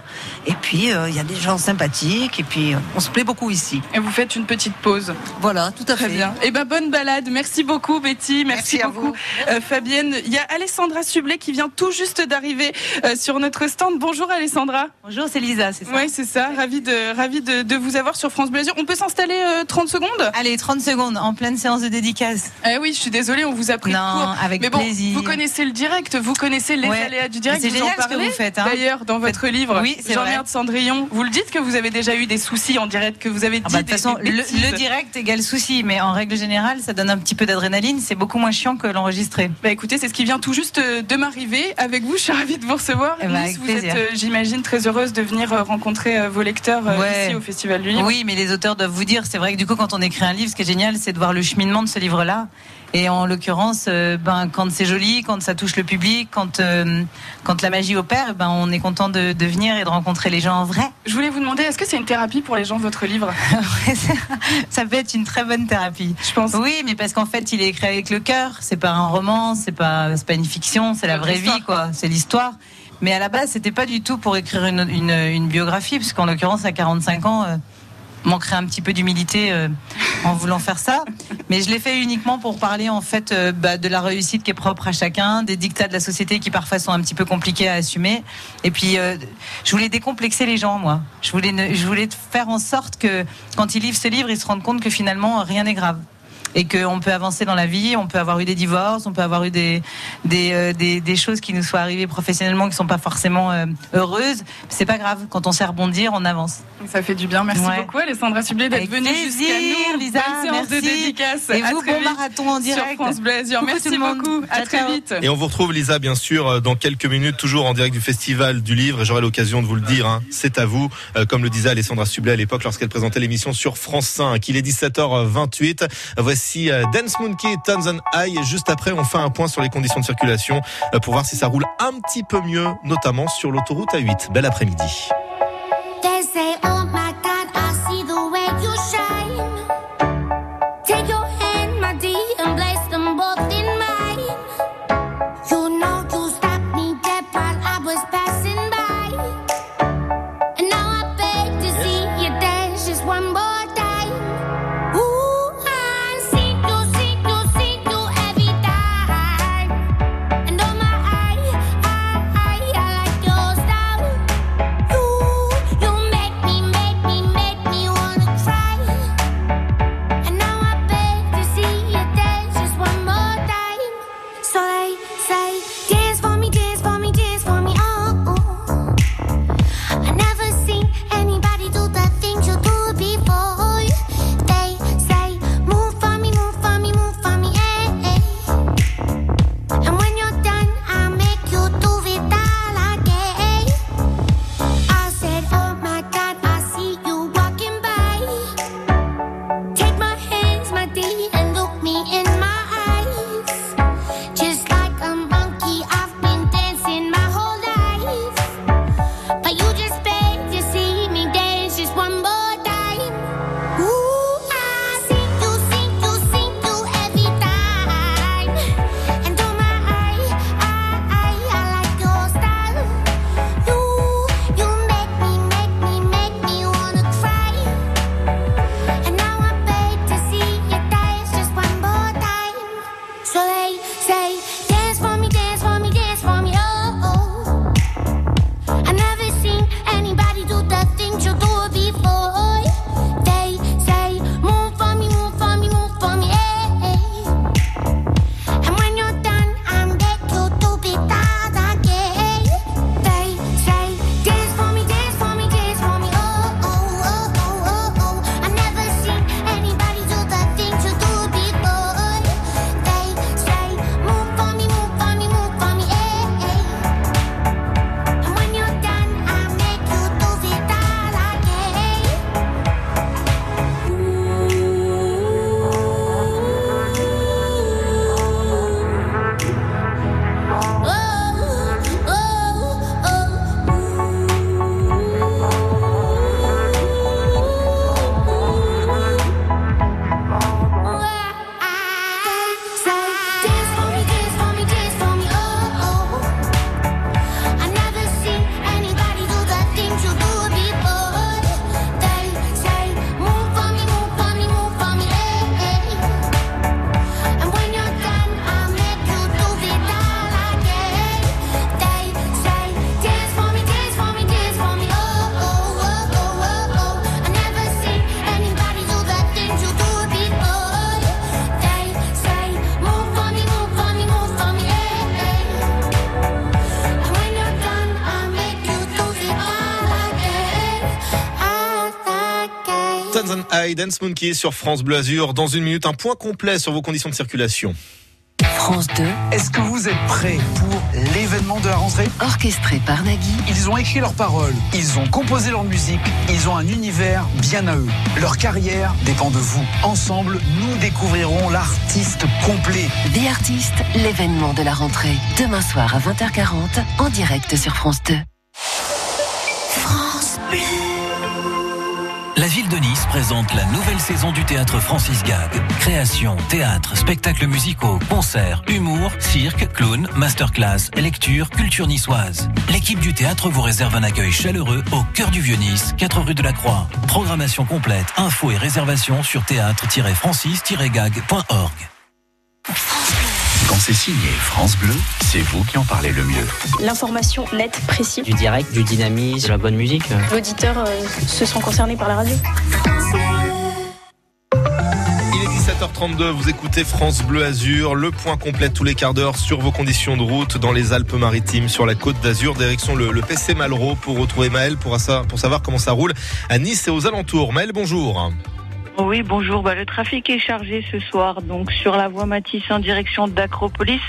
et puis euh, il y a des gens sympathiques et puis euh, on se plaît beaucoup ici. Et vous faites une petite pause. Voilà, tout à très fait. bien. Et ben bonne balade. Merci beaucoup Betty. Merci, Merci beaucoup euh, Fabienne. Il y a Alessandra Sublet qui vient tout juste d'arriver euh, sur notre stand. Bonjour Alessandra. Bonjour, c'est Lisa, c'est ça? Oui, c'est ça. Ravi de ravi de, de, vous avoir sur France Bleu Azur. On peut s'installer 30 secondes? Allez, 30 secondes en pleine séance de dédicace. Eh oui, je suis désolée, on vous a pris non, avec Mais bon, plaisir. vous connaissez le direct, vous connaissez les ouais. aléas du direct. C'est génial en parlez, ce que vous faites. Hein. D'ailleurs, dans votre Faites... livre, oui, Jean-Pierre de Cendrillon, vous le dites que vous avez déjà eu des soucis en direct, que vous avez dit ah bah, de toute façon, des le, direct égale souci, mais en règle générale, ça donne un petit peu d'adrénaline. C'est beaucoup moins chiant que l'enregistrer. Bah écoutez, c'est ce qui vient tout juste de m'arriver avec vous. Je suis ravie de vous recevoir. Eh bah, vous plaisir. êtes, euh, j'imagine, très heureuse de venir euh, rencontrer euh, vos lecteurs ouais. ici au Festival du Livre. Oui, mais les auteurs doivent vous dire. C'est vrai que du coup, quand on écrit un livre, ce qui est génial, c'est de voir le cheminement de ce livre-là. Et en l'occurrence, euh, ben, quand c'est joli, quand ça touche le public, quand, euh, quand la magie opère, ben, on est content de, de, venir et de rencontrer les gens en vrai. Je voulais vous demander, est-ce que c'est une thérapie pour les gens, votre livre? Ça peut être une très bonne thérapie. Je pense. Oui, mais parce qu'en fait, il est écrit avec le cœur. C'est pas un roman, c'est pas, pas une fiction, c'est la vraie vie, quoi. C'est l'histoire. Mais à la base, c'était pas du tout pour écrire une, une, une biographie, parce qu'en l'occurrence, à 45 ans, euh, manquerait un petit peu d'humilité euh, en voulant faire ça. Mais je l'ai fait uniquement pour parler en fait euh, bah, de la réussite qui est propre à chacun, des dictats de la société qui parfois sont un petit peu compliqués à assumer. Et puis, euh, je voulais décomplexer les gens, moi. Je voulais, je voulais faire en sorte que quand ils lisent ce livre, ils se rendent compte que finalement, rien n'est grave et qu'on peut avancer dans la vie, on peut avoir eu des divorces, on peut avoir eu des, des, euh, des, des choses qui nous soient arrivées professionnellement qui sont pas forcément euh, heureuses. C'est pas grave, quand on sait rebondir, on avance. Ça fait du bien, merci Ouais. beaucoup Alessandra Sublet d'être venue jusqu'à nous. Lisa, Bonne séance de merci. dédicace. Et À vous, bon marathon en direct. Sur France Bleu Azur. Merci beaucoup, à Ciao, très ciao. vite. Et on vous retrouve, Lisa, bien sûr, euh, dans quelques minutes, toujours en direct du Festival du Livre. Et j'aurai l'occasion de vous le dire, hein, c'est à vous. Euh, comme le disait Alessandra Sublet à l'époque lorsqu'elle présentait l'émission sur France 5. Il est 17h28. Voici euh, Dance Monkey et Tons and High. Et juste après, on fait un point sur les conditions de circulation euh, pour voir si ça roule un petit peu mieux, notamment sur l'autoroute A8. Bel après-midi. Dance Monkey sur France Bleu Azur. Dans une minute, un point complet sur vos conditions de circulation. France 2. Est-ce que vous êtes prêts pour l'événement de la rentrée? Orchestré par Nagui. Ils ont écrit leurs paroles, ils ont composé leur musique, ils ont un univers bien à eux. Leur carrière dépend de vous. Ensemble, nous découvrirons l'artiste complet. Des artistes, l'événement de la rentrée. Demain soir à 20h40, en direct sur France 2. France Bleu. Ville de Nice présente la nouvelle saison du théâtre Francis Gag. Création, théâtre, spectacles musicaux, concerts, humour, cirque, clown, masterclass, lecture, culture niçoise. L'équipe du théâtre vous réserve un accueil chaleureux au cœur du Vieux-Nice, 4 rue de la Croix. Programmation complète, infos et réservations sur théâtre-francis-gag.org. C'est signé France Bleu, c'est vous qui en parlez le mieux. L'information nette, précise. Du direct, du dynamisme, de la bonne musique. L'auditeur euh, se sent concerné par la radio. Il est 17h32, vous écoutez France Bleu Azur, le point complet tous les quarts d'heure sur vos conditions de route dans les Alpes-Maritimes, sur la côte d'Azur, direction le, le PC Malraux pour retrouver Maël pour, pour savoir comment ça roule à Nice et aux alentours. Maël, bonjour. Oui, bonjour. Bah, le trafic est chargé ce soir. Donc, sur la voie Matisse en direction d'Acropolis,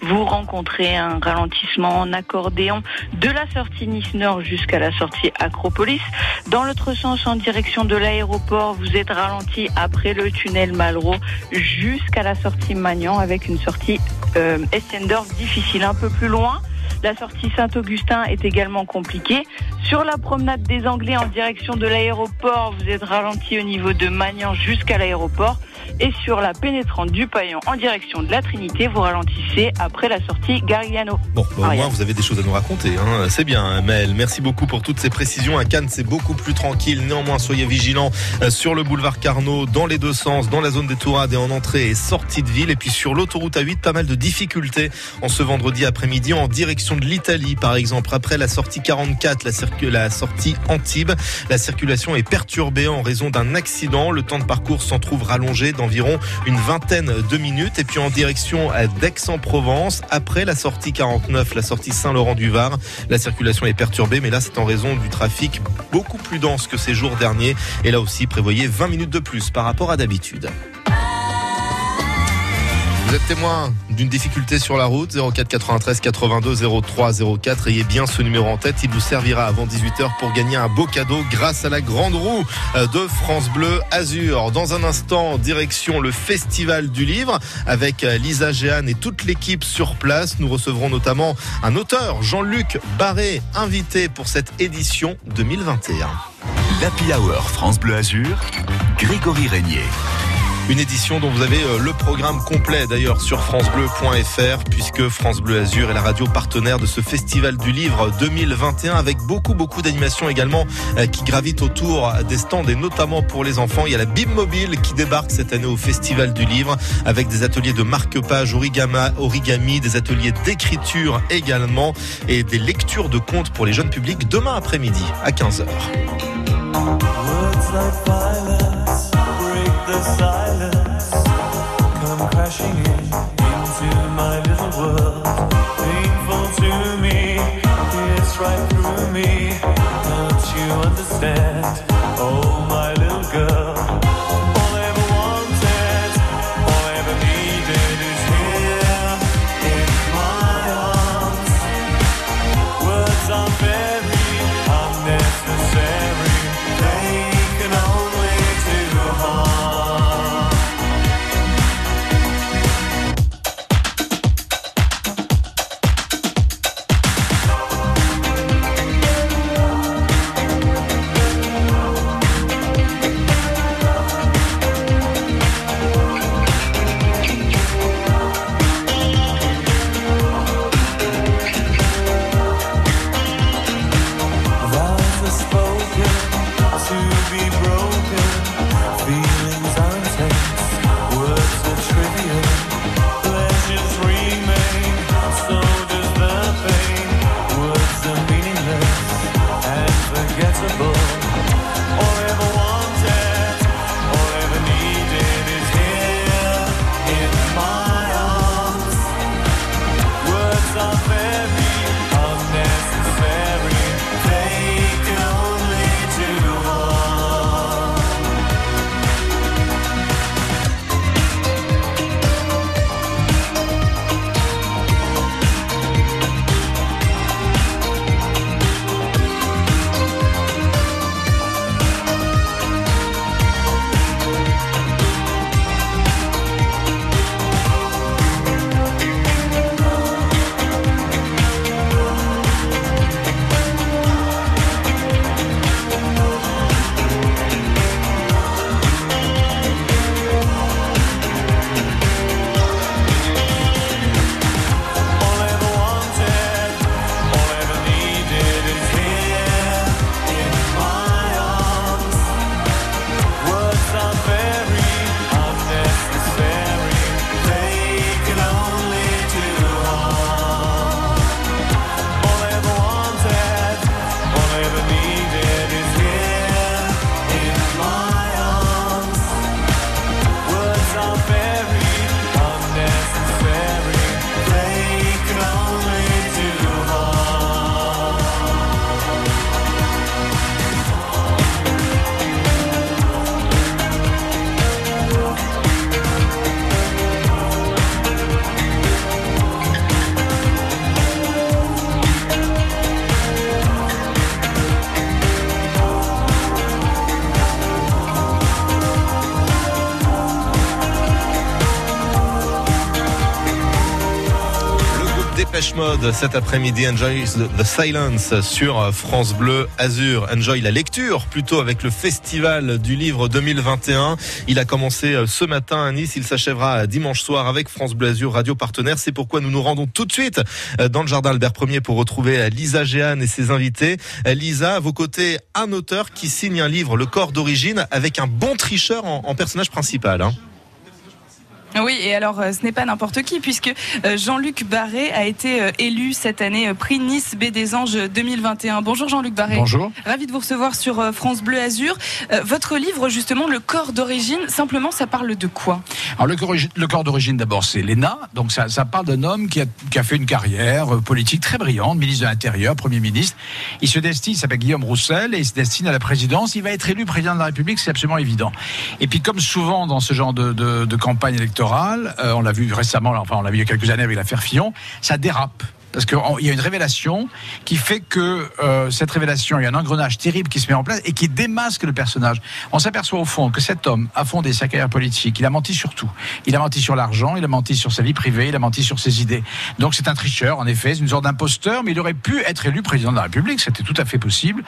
vous rencontrez un ralentissement en accordéon de la sortie Nice Nord jusqu'à la sortie Acropolis. Dans l'autre sens, en direction de l'aéroport, vous êtes ralenti après le tunnel Malraux jusqu'à la sortie Magnan avec une sortie euh, Essendorf difficile un peu plus loin. La sortie Saint-Augustin est également compliquée. Sur la promenade des Anglais en direction de l'aéroport, vous êtes ralenti au niveau de Magnan jusqu'à l'aéroport. Et sur la pénétrante du Paillon en direction de la Trinité, vous ralentissez après la sortie Garigliano. Bon, bah, au moins vous avez des choses à nous raconter. Hein. C'est bien, hein, Maël. Merci beaucoup pour toutes ces précisions. À Cannes, c'est beaucoup plus tranquille. Néanmoins, soyez vigilants euh, sur le boulevard Carnot, dans les deux sens, dans la zone des Tourades et en entrée et sortie de ville. Et puis sur l'autoroute A8, pas mal de difficultés en ce vendredi après-midi en direction de l'Italie, par exemple. Après la sortie 44, la, circu- la sortie Antibes, la circulation est perturbée en raison d'un accident. Le temps de parcours s'en trouve rallongé d'environ une vingtaine de minutes. Et puis en direction d'Aix-en-Provence, après la sortie 49, la sortie Saint-Laurent-du-Var, la circulation est perturbée, mais là c'est en raison du trafic beaucoup plus dense que ces jours derniers. Et là aussi, prévoyez 20 minutes de plus par rapport à d'habitude. Vous êtes témoin d'une difficulté sur la route 04 93 82 03 04 Ayez bien ce numéro en tête, il vous servira avant 18h pour gagner un beau cadeau grâce à la grande roue euh, de France Bleu Azur. Dans un instant, direction le Festival du Livre avec euh, Lisa Géane et toute l'équipe sur place. Nous recevrons notamment un auteur, Jean-Luc Barré, invité pour cette édition 2021. L'Happy Hour France Bleu Azur, Grégory Régnier. Une édition dont vous avez euh, le programme complet d'ailleurs sur francebleu.fr puisque France Bleu Azur est la radio partenaire de ce festival du livre 2021 avec beaucoup beaucoup d'animations également euh, qui gravitent autour des stands et notamment pour les enfants. Il y a la Bim Mobile qui débarque cette année au festival du livre avec des ateliers de marque-page, origami, des ateliers d'écriture également et des lectures de contes pour les jeunes publics demain après-midi à 15h. Right through me. Don't you understand? Oh, my Mode cet après-midi. Enjoy the silence sur France Bleu Azur. Enjoy la lecture plutôt avec le Festival du Livre 2021. Il a commencé euh, ce matin à Nice. Il s'achèvera dimanche soir avec France Bleu Azur, radio partenaire. C'est pourquoi nous nous rendons tout de suite euh, dans le jardin Albert Ier pour retrouver euh, Lisa Géane et ses invités. Lisa, à vos côtés, un auteur qui signe un livre, Le corps d'origine, avec un bon tricheur en, en personnage principal. Hein. Oui, et alors euh, ce n'est pas n'importe qui, puisque euh, Jean-Luc Barré a été euh, élu cette année prix Nice B des Anges 2021. Bonjour Jean-Luc Barré. Bonjour. Ravi de vous recevoir sur France Bleu Azur. Votre livre, justement, Le corps d'origine, simplement, ça parle de quoi? Alors le corps, le corps d'origine, d'abord, c'est l'ENA. Donc ça, ça parle d'un homme qui a, qui a, fait une carrière politique très brillante, ministre de l'Intérieur, Premier ministre. Il se destine, il s'appelle Guillaume Roussel, et il se destine à la présidence. Il va être élu président de la République, c'est absolument évident. Et puis comme souvent dans ce genre de, de, de campagne électorale, euh, on l'a vu récemment, enfin on l'a vu il y a quelques années avec l'affaire Fillon, ça dérape parce qu'il y a une révélation qui fait que euh, cette révélation, il y a un engrenage terrible qui se met en place et qui démasque le personnage. On s'aperçoit au fond que cet homme a fondé sa carrière politique. Il a menti sur tout. Il a menti sur l'argent, il a menti sur sa vie privée, il a menti sur ses idées. Donc c'est un tricheur, en effet, c'est une sorte d'imposteur, mais il aurait pu être élu président de la République, c'était tout à fait possible.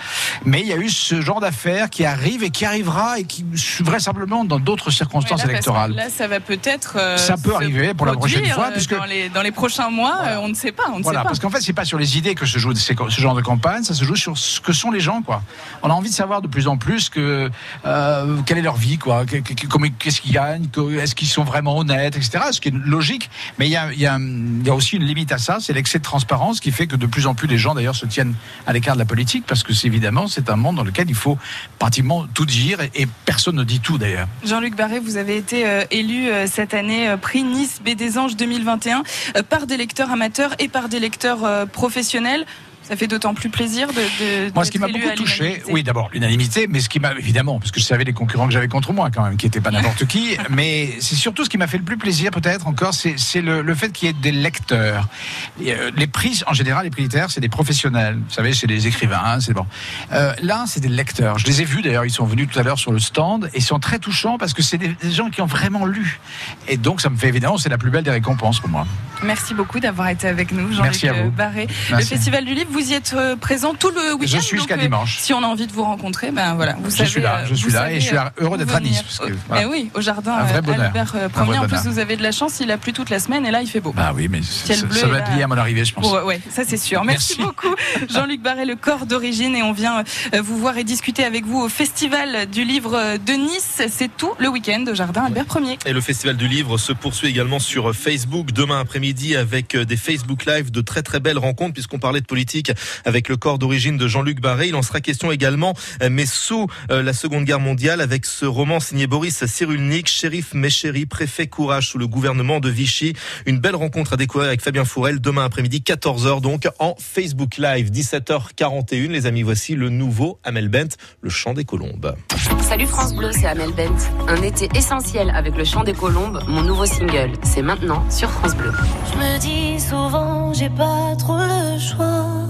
Mais il y a eu ce genre d'affaires qui arrive et qui arrivera et qui vraisemblablement dans d'autres circonstances là, électorales. Là, ça va peut-être. euh, Ça peut arriver pour la prochaine fois, euh, puisque- dans les, dans les prochains mois, on ne sait pas. On ne Voilà, sait parce qu'en fait, c'est pas sur les idées que se joue ce genre de campagne, ça se joue sur ce que sont les gens, quoi. On a envie de savoir de plus en plus que euh, quelle est leur vie, quoi. Qu'est-ce qu'ils gagnent, est-ce qu'ils sont vraiment honnêtes, etc. Ce qui est logique, mais il y a, il y a- il y a aussi une limite à ça, c'est l'excès de transparence qui fait que de plus en plus les gens, d'ailleurs, se tiennent à l'écart de la politique, parce que c'est évidemment c'est un monde dans lequel il faut pratiquement tout dire et, et personne ne dit tout, d'ailleurs. Jean-Luc Barré, vous avez été euh, élu euh, cette année prix Nice B des Anges 2021 euh, par des lecteurs amateurs et par des lecteurs euh, professionnels. Ça fait d'autant plus plaisir de. de Moi, ce qui m'a beaucoup touché, oui, d'abord l'unanimité, mais ce qui m'a évidemment, parce que je savais les concurrents que j'avais contre moi quand même, qui n'étaient pas n'importe qui, mais c'est surtout ce qui m'a fait le plus plaisir, peut-être encore, c'est le, le fait qu'il y ait des lecteurs. Et, euh, les prix, en général, les prix littéraires, c'est des professionnels. Vous savez, c'est des écrivains, hein, c'est bon. Euh, là, c'est des lecteurs. Je les ai vus d'ailleurs, ils sont venus tout à l'heure sur le stand et ils sont très touchants parce que c'est des, des gens qui ont vraiment lu. Et donc, ça me fait évidemment, c'est la plus belle des récompenses pour moi. Merci beaucoup d'avoir été avec nous, Jean-Luc Merci Barré. Le Merci. Festival du Livre, vous y êtes euh, présent tout le week-end. Je suis jusqu'à euh, dimanche. Si on a envie de vous rencontrer, ben voilà, vous Je savez. suis là, euh, je suis vous là et je suis euh, heureux d'être à. Nice, parce que, Euh, voilà. eh oui, au jardin Un vrai euh, bonheur. Albert euh, vrai En plus, bonheur. vous avez de la chance, il a plu toute la semaine et là, il fait beau. Bah oui, mais ça, va être lié à mon arrivée, je pense. Ouais, ça c'est sûr. Merci, Merci. beaucoup, Jean-Luc Barré, le corps d'origine, et on vient euh, vous voir et discuter avec vous au Festival du Livre de Nice. C'est tout le week-end au Jardin Albert Ier. Et le Festival du Livre se poursuit également sur Facebook demain après-midi avec euh, des Facebook Live de très très belles rencontres puisqu'on parlait de politique avec le corps d'origine de Jean-Luc Barré. Il en sera question également, euh, mais sous euh, la Seconde Guerre mondiale avec ce roman signé Boris Cyrulnik, shérif Méchéri, préfet Courage sous le gouvernement de Vichy. Une belle rencontre à découvrir avec Fabien Fourel demain après-midi 14h donc en Facebook Live 17h41. Les amis, voici le nouveau Amel Bent, le chant des colombes. Salut France Bleu, c'est Amel Bent. Un été essentiel avec le chant des colombes, mon nouveau single. C'est maintenant sur France Bleu. Je me dis souvent, j'ai pas trop le choix.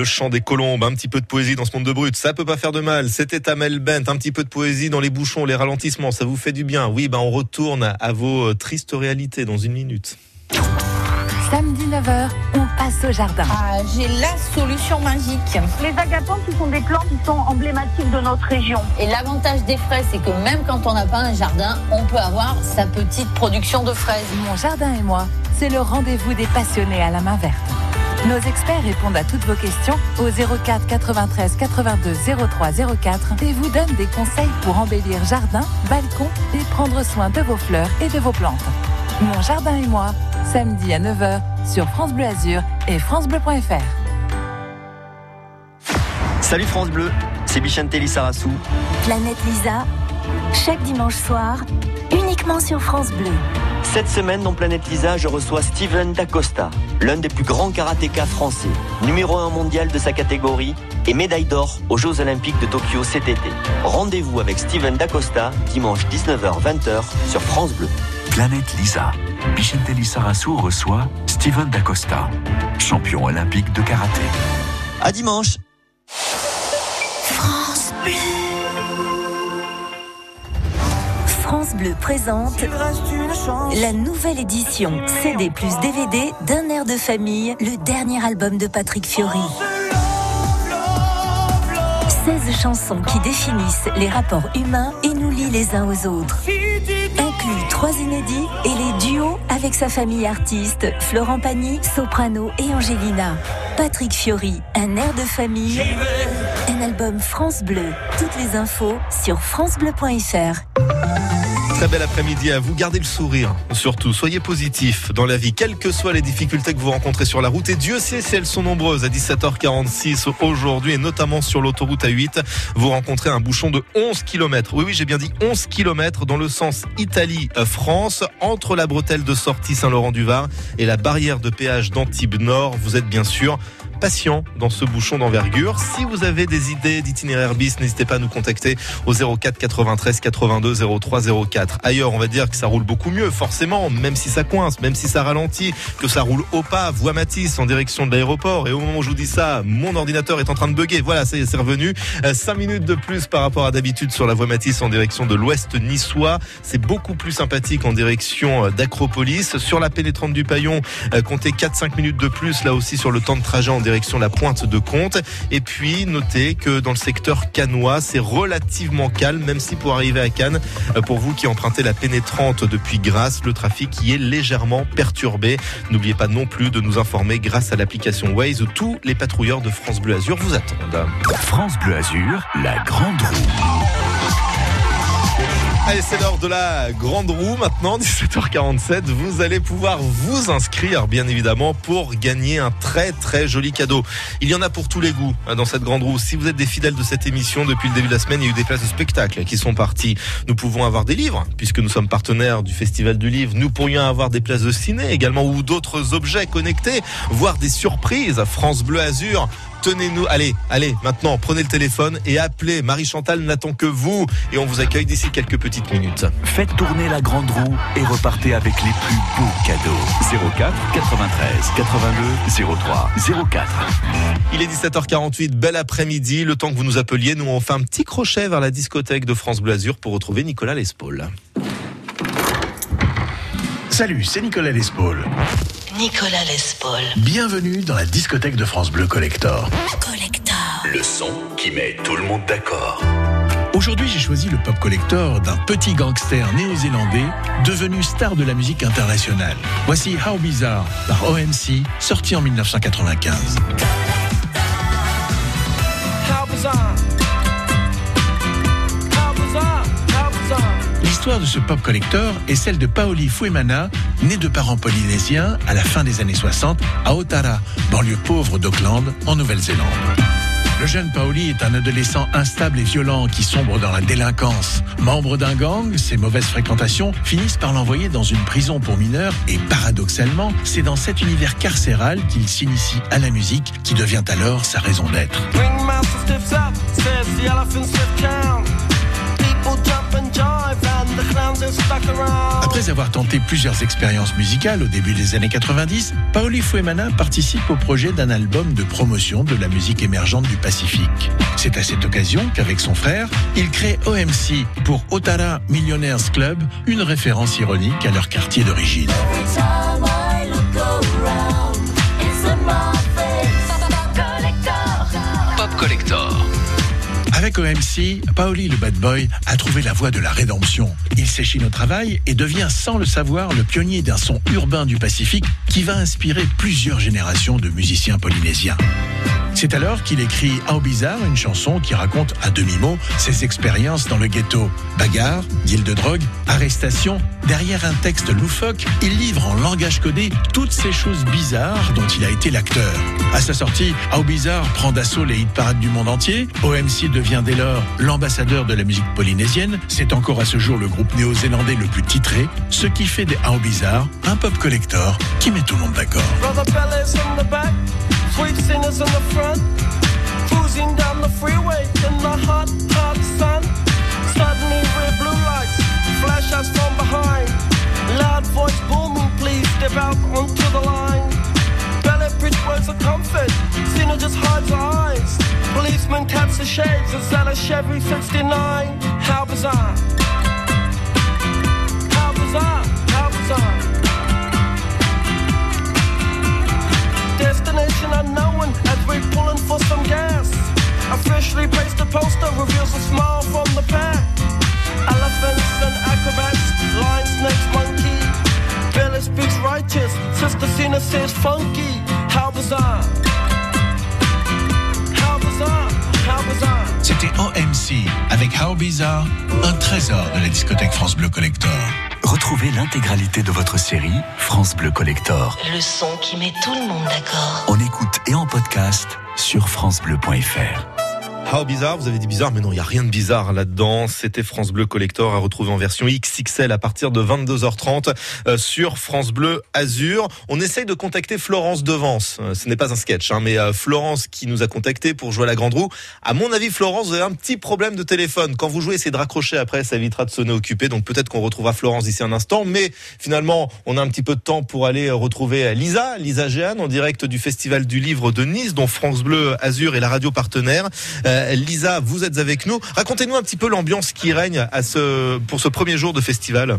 Le chant des colombes, un petit peu de poésie dans ce monde de brut, ça peut pas faire de mal. C'était Amel Bent, un petit peu de poésie dans les bouchons, les ralentissements, ça vous fait du bien. Oui, ben on retourne à vos euh, tristes réalités dans une minute. Samedi 9h, on passe au jardin. Ah, j'ai la solution magique. Les agapantes, ce sont des plantes qui sont emblématiques de notre région. Et l'avantage des fraises, c'est que même quand on n'a pas un jardin, on peut avoir sa petite production de fraises. Mon jardin et moi, c'est le rendez-vous des passionnés à la main verte. Nos experts répondent à toutes vos questions au 04 93 82 03 04 et vous donnent des conseils pour embellir jardin, balcon et prendre soin de vos fleurs et de vos plantes. Mon jardin et moi, samedi à 9h sur France Bleu Azur et francebleu.fr. Salut France Bleu, c'est Bichantelli Sarassou. Planète Lisa, chaque dimanche soir, uniquement sur France Bleu. Cette semaine dans Planète Lisa, je reçois Steven Dacosta, l'un des plus grands karatékas français, numéro 1 mondial de sa catégorie et médaille d'or aux Jeux Olympiques de Tokyo cet été. Rendez-vous avec Steven Dacosta dimanche 19h-20h sur France Bleu. Planète Lisa. Bichentelli Sarassou reçoit Steven Dacosta, champion olympique de karaté. À dimanche. France Bleu. France Bleu présente la nouvelle édition CD plus DVD d'un air de famille, le dernier album de Patrick Fiori. 16 chansons qui définissent les rapports humains et nous lient les uns aux autres. Inclut trois inédits et les duos avec sa famille artiste, Florent Pagny, Soprano et Angelina. Patrick Fiori, un air de famille, un album France Bleu. Toutes les infos sur francebleu.fr. Très bel après-midi à vous. Gardez le sourire, surtout. Soyez positifs dans la vie, quelles que soient les difficultés que vous rencontrez sur la route. Et Dieu sait si elles sont nombreuses. À 17h46 aujourd'hui, et notamment sur l'autoroute A8, vous rencontrez un bouchon de 11 km. Oui, oui, j'ai bien dit 11 km dans le sens Italie-France, entre la bretelle de sortie Saint-Laurent-du-Var et la barrière de péage d'Antibes Nord. Vous êtes bien sûr patient dans ce bouchon d'envergure. Si vous avez des idées d'itinéraire bis, n'hésitez pas à nous contacter au 04 93 82 03 04. Ailleurs, on va dire que ça roule beaucoup mieux, forcément, même si ça coince, même si ça ralentit, que ça roule au pas, voie Matisse en direction de l'aéroport. Et au moment où je vous dis ça, mon ordinateur est en train de bugger. Voilà, ça y est, c'est revenu. 5 minutes de plus par rapport à d'habitude sur la voie Matisse en direction de l'ouest niçois. C'est beaucoup plus sympathique en direction euh, d'Acropolis. Sur la pénétrante du Paillon, euh, comptez 4-5 minutes de plus là aussi sur le temps de trajet en direction la pointe de Comte. Et puis, notez que dans le secteur canois, c'est relativement calme, même si pour arriver à Cannes, euh, pour vous qui empruntez la pénétrante depuis Grasse, le trafic y est légèrement perturbé. N'oubliez pas non plus de nous informer grâce à l'application Waze tous les patrouilleurs de France Bleu Azur vous attendent. France Bleu Azur, la grande roue. Allez, c'est l'heure de la grande roue maintenant, 17h47. Vous allez pouvoir vous inscrire, bien évidemment, pour gagner un très très joli cadeau. Il y en a pour tous les goûts hein, dans cette grande roue. Si vous êtes des fidèles de cette émission, depuis le début de la semaine, il y a eu des places de spectacle qui sont parties. Nous pouvons avoir des livres, puisque nous sommes partenaires du Festival du Livre. Nous pourrions avoir des places de ciné également, ou d'autres objets connectés, voire des surprises. France Bleu Azur tenez-nous. Allez, allez, maintenant, prenez le téléphone et appelez. Marie-Chantal n'attend que vous et on vous accueille d'ici quelques petites minutes. Faites tourner la grande roue et repartez avec les plus beaux cadeaux. 04 93 82 03 04. Il est 17h48, bel après-midi. Le temps que vous nous appeliez, nous on fait un petit crochet vers la discothèque de France Blasure pour retrouver Nicolas Lespaul. Salut, c'est Nicolas Lespaul. Nicolas Lespaul. Bienvenue dans la discothèque de France Bleu Collector. Collector. Le son qui met tout le monde d'accord. Aujourd'hui, j'ai choisi le pop collector d'un petit gangster néo-zélandais devenu star de la musique internationale. Voici How Bizarre par OMC, sorti en 1995. How bizarre. How bizarre. How bizarre. L'histoire de ce pop collector est celle de Paoli Fuemana, né de parents polynésiens à la fin des années 60 à Otara, banlieue pauvre d'Auckland, en Nouvelle-Zélande. Le jeune Paoli est un adolescent instable et violent qui sombre dans la délinquance. Membre d'un gang, ses mauvaises fréquentations finissent par l'envoyer dans une prison pour mineurs et paradoxalement, c'est dans cet univers carcéral qu'il s'initie à la musique qui devient alors sa raison d'être. Après avoir tenté plusieurs expériences musicales au début des années 90, Paoli Fuemana participe au projet d'un album de promotion de la musique émergente du Pacifique. C'est à cette occasion qu'avec son frère, il crée OMC pour Otara Millionaires Club, une référence ironique à leur quartier d'origine. Avec OMC, Paoli le bad boy a trouvé la voie de la rédemption. Il s'échine au travail et devient sans le savoir le pionnier d'un son urbain du Pacifique qui va inspirer plusieurs générations de musiciens polynésiens. C'est alors qu'il écrit How Bizarre, une chanson qui raconte à demi-mot ses expériences dans le ghetto. Bagarre, deal de drogue, arrestation. Derrière un texte loufoque, il livre en langage codé toutes ces choses bizarres dont il a été l'acteur. À sa sortie, How Bizarre prend d'assaut les hit parades du monde entier. OMC devient dès lors l'ambassadeur de la musique polynésienne. C'est encore à ce jour le groupe néo-zélandais le plus titré, ce qui fait des How Bizarre un pop collector qui met tout le monde d'accord. Sweet singers in the front. Cruising down the freeway in the hot, hot sun. Suddenly red blue lights flash us from behind. Loud voice booming, please step out onto the line. Ballet bridge words of comfort, Cena just hides her eyes. Policeman taps the shades, is that a Chevy 69? How bizarre. How bizarre, how bizarre. Destination unknown as we're pulling for some gas. Officially placed a poster reveals a smile from the pack. Elephants and acrobats, lion, snakes, monkey. Billy speaks righteous, Sister Cena says funky. How bizarre. How bizarre, how bizarre. C'était OMC avec How Bizarre, un trésor de la discothèque France Bleu Collector. Retrouvez l'intégralité de votre série France Bleu Collector. Le son qui met tout le monde d'accord. En écoute et en podcast sur francebleu.fr. How bizarre, vous avez dit bizarre, mais non, il n'y a rien de bizarre là-dedans. C'était France Bleu Collector à retrouver en version XXL à partir de 22h30 euh, sur France Bleu Azur. On essaye de contacter Florence Devance. Euh, ce n'est pas un sketch, hein, mais euh, Florence qui nous a contacté pour jouer à la Grande Roue. À mon avis, Florence, vous avez un petit problème de téléphone. Quand vous jouez, essayez de raccrocher après, ça évitera de sonner occupé. Donc peut-être qu'on retrouvera Florence d'ici un instant. Mais finalement, on a un petit peu de temps pour aller retrouver Lisa, Lisa Géane, en direct du Festival du Livre de Nice, dont France Bleu Azur est la radio partenaire. Euh, Lisa, vous êtes avec nous. Racontez-nous un petit peu l'ambiance qui règne à ce, pour ce premier jour de festival.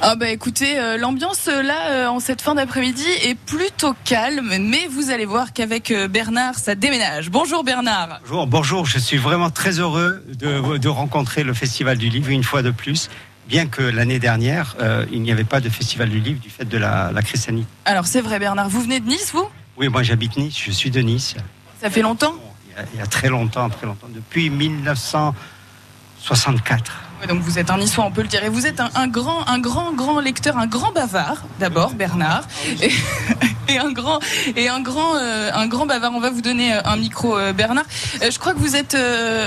Ah bah écoutez, euh, l'ambiance euh, là euh, en cette fin d'après-midi est plutôt calme, mais vous allez voir qu'avec euh, Bernard, ça déménage. Bonjour Bernard. Bonjour, bonjour, je suis vraiment très heureux de, de rencontrer le Festival du Livre une fois de plus, bien que l'année dernière, euh, il n'y avait pas de Festival du Livre du fait de la, la crise sanitaire. Alors c'est vrai Bernard, vous venez de Nice vous? Oui, moi j'habite Nice, je suis de Nice, Ça fait longtemps? Il y, a, très longtemps, très longtemps, depuis 1964. Ouais, donc vous êtes un niçois, on peut le dire. Et vous êtes un, un grand, un grand, grand lecteur, un grand bavard, d'abord, Bernard. Et, et un grand, et un grand, euh, un grand bavard. On va vous donner euh, un micro, euh, Bernard. Euh, je crois que vous êtes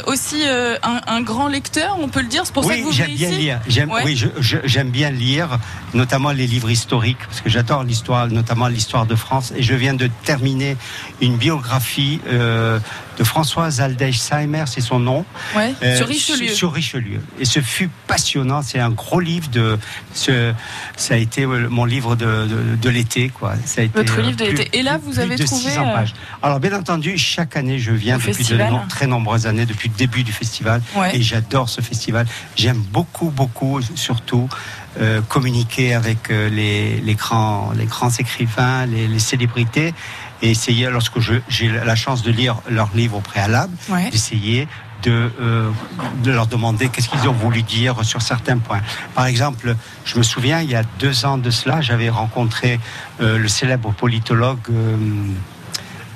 aussi un, un grand lecteur, on peut le dire. C'est pour ça que Oui, vous j'aime venez bien ici lire. J'aime, Ouais. oui, je- je- j'aime bien lire, notamment les livres historiques, parce que j'adore l'histoire, notamment l'histoire de France. Et je viens de terminer une biographie de Françoise Aldèche-Seimer, c'est son nom. Ouais, Euh, sur Richelieu. Sur, sur Richelieu. Et ce fut passionnant. C'est un gros livre de. Ce, ça a été mon livre de, de, de l'été, quoi. Ça a été, Votre euh, livre de l'été. Et là, vous avez de trouvé, 600 euh, pages. Alors, bien entendu, chaque année, je viens depuis de no- très nombreuses années, depuis le début du festival. Ouais. Et j'adore ce festival. J'aime beaucoup, beaucoup, surtout. euh, communiquer avec les, les, grands, les grands écrivains, les, les célébrités, et essayer, lorsque j'ai la chance de lire leurs livres au préalable, Ouais. d'essayer de, euh, de leur demander qu'est-ce qu'ils ont voulu dire sur certains points. Par exemple, je me souviens, il y a deux ans de cela, j'avais rencontré euh, le célèbre politologue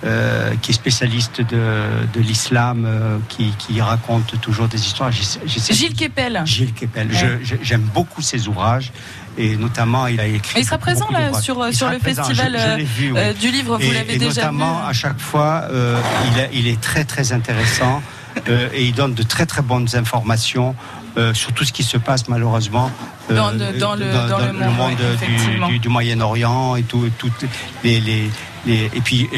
euh, qui est spécialiste de, de l'islam, qui, qui raconte toujours des histoires. Gilles Kepel. Gilles Kepel. Ouais. J'aime beaucoup ses ouvrages. Et notamment, il a écrit. Et il sera présent là sur, Il sur le présent, festival je l'ai vu, oui. euh, du livre, vous l'avez déjà notamment, vu. à chaque fois, euh, il, a- il est très très intéressant euh, et il donne de très très bonnes informations euh, sur tout ce qui se passe malheureusement euh, Dans le- dans le- dans le monde, du, du Moyen-Orient et tout, toutes les, les, les- et puis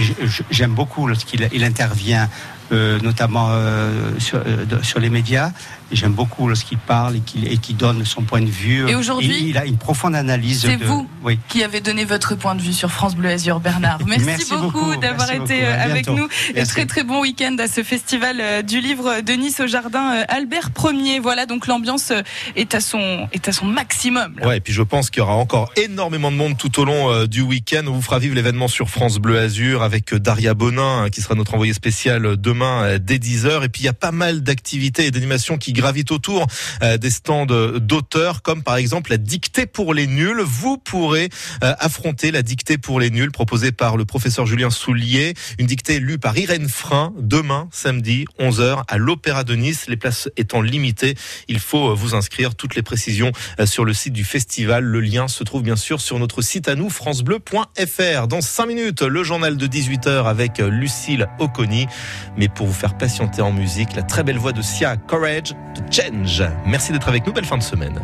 j'aime beaucoup lorsqu'il il intervient euh, notamment euh, euh, sur les médias. J'aime beaucoup lorsqu'il parle et qu'il donne son point de vue. Et aujourd'hui, il a une profonde analyse. C'est de- vous Oui. qui avez donné votre point de vue sur France Bleu Azur, Bernard. Merci, Merci beaucoup, d'avoir été beaucoup. euh, avec bientôt. nous. Et Merci. très très bon week-end à ce festival euh, du livre de Nice au jardin euh, Albert Ier. Voilà, donc l'ambiance est à son est à son maximum. là. Ouais, et puis je pense qu'il y aura encore énormément de monde tout au long du week-end. On vous fera vivre l'événement sur France Bleu Azur avec Daria Bonin, hein, qui sera notre envoyée spéciale demain dès 10h. Et puis il y a pas mal d'activités et d'animations qui gravitent autour euh, des stands euh, d'auteurs, comme par exemple la dictée pour les nuls. Vous pourrez euh, affronter la dictée pour les nuls proposée par le professeur Julien Soulier. Une dictée lue par Irène Frein demain, samedi, 11h à l'Opéra de Nice. Les places étant limitées, il faut vous inscrire. Toutes les précisions sur le site du festival. Le lien se trouve bien sûr sur notre site à nous, francebleu.fr. Dans 5 minutes, le journal de 18h avec Lucille Oconi. Mais pour vous faire patienter en musique, la très belle voix de Sia Courage de Change. Merci d'être avec nous. Belle fin de semaine.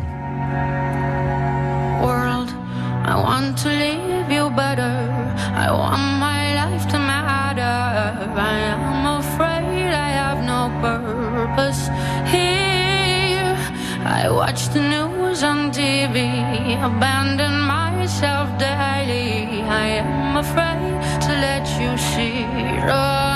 world. I want to leave you better. I want my life to matter. I am afraid I have no purpose here. I watch the news on TV, abandon myself daily. I am afraid to let you see the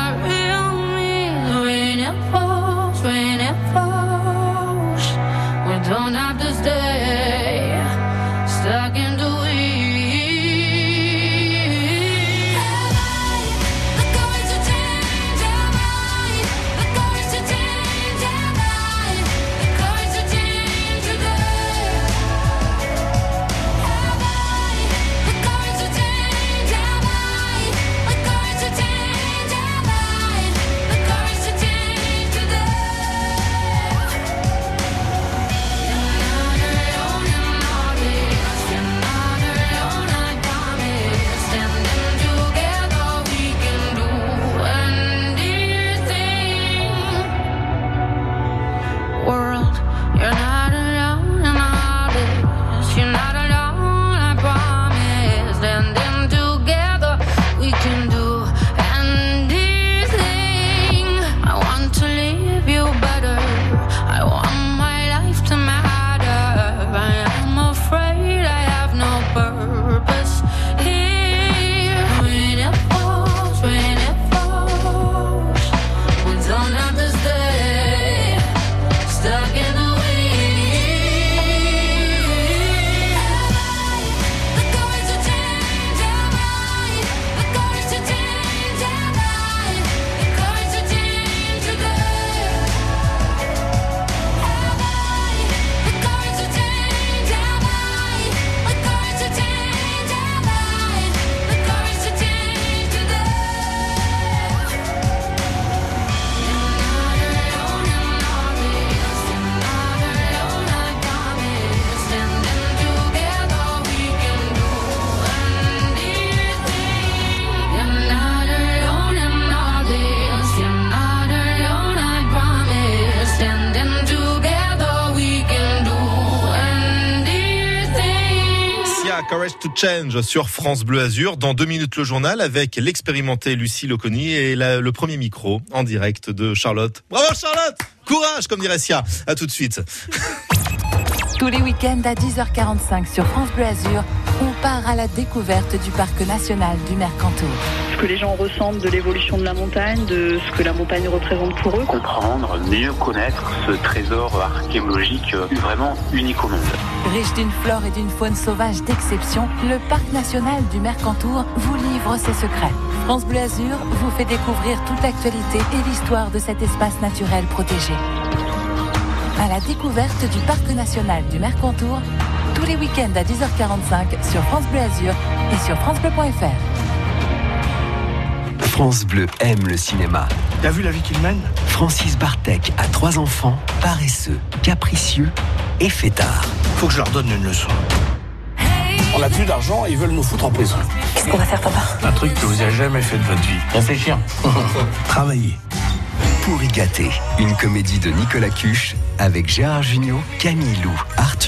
Change sur France Bleu Azur. Dans deux minutes, le journal avec l'expérimentée Lucie Loconi et le premier micro en direct de Charlotte. Bravo Charlotte Courage, comme dirait Sia. À tout de suite. Tous les week-ends à 10h45 sur France Bleu Azur, on part à la découverte du parc national du Mercantour. Ce que les gens ressentent de l'évolution de la montagne, de ce que la montagne représente pour eux. comprendre, mieux connaître ce trésor archéologique euh, vraiment unique au monde. Riche d'une flore et d'une faune sauvage d'exception, le parc national du Mercantour vous livre ses secrets. France Bleu Azur vous fait découvrir toute l'actualité et l'histoire de cet espace naturel protégé. À la découverte du parc national du Mercantour, tous les week-ends à 10h45 sur France Bleu Azur et sur francebleu.fr. France Bleu aime le cinéma. T'as vu la vie qu'il mène? Francis Bartek a trois enfants, paresseux, capricieux et fêtards. Faut que je leur donne une leçon. On n'a plus d'argent et ils veulent nous foutre en prison. Qu'est-ce qu'on va faire, papa? Un truc que vous avez jamais fait de votre vie. Réfléchir. Travailler. Une comédie de Nicolas Cuche avec Gérard Jugnot, Camille Lou, Arthur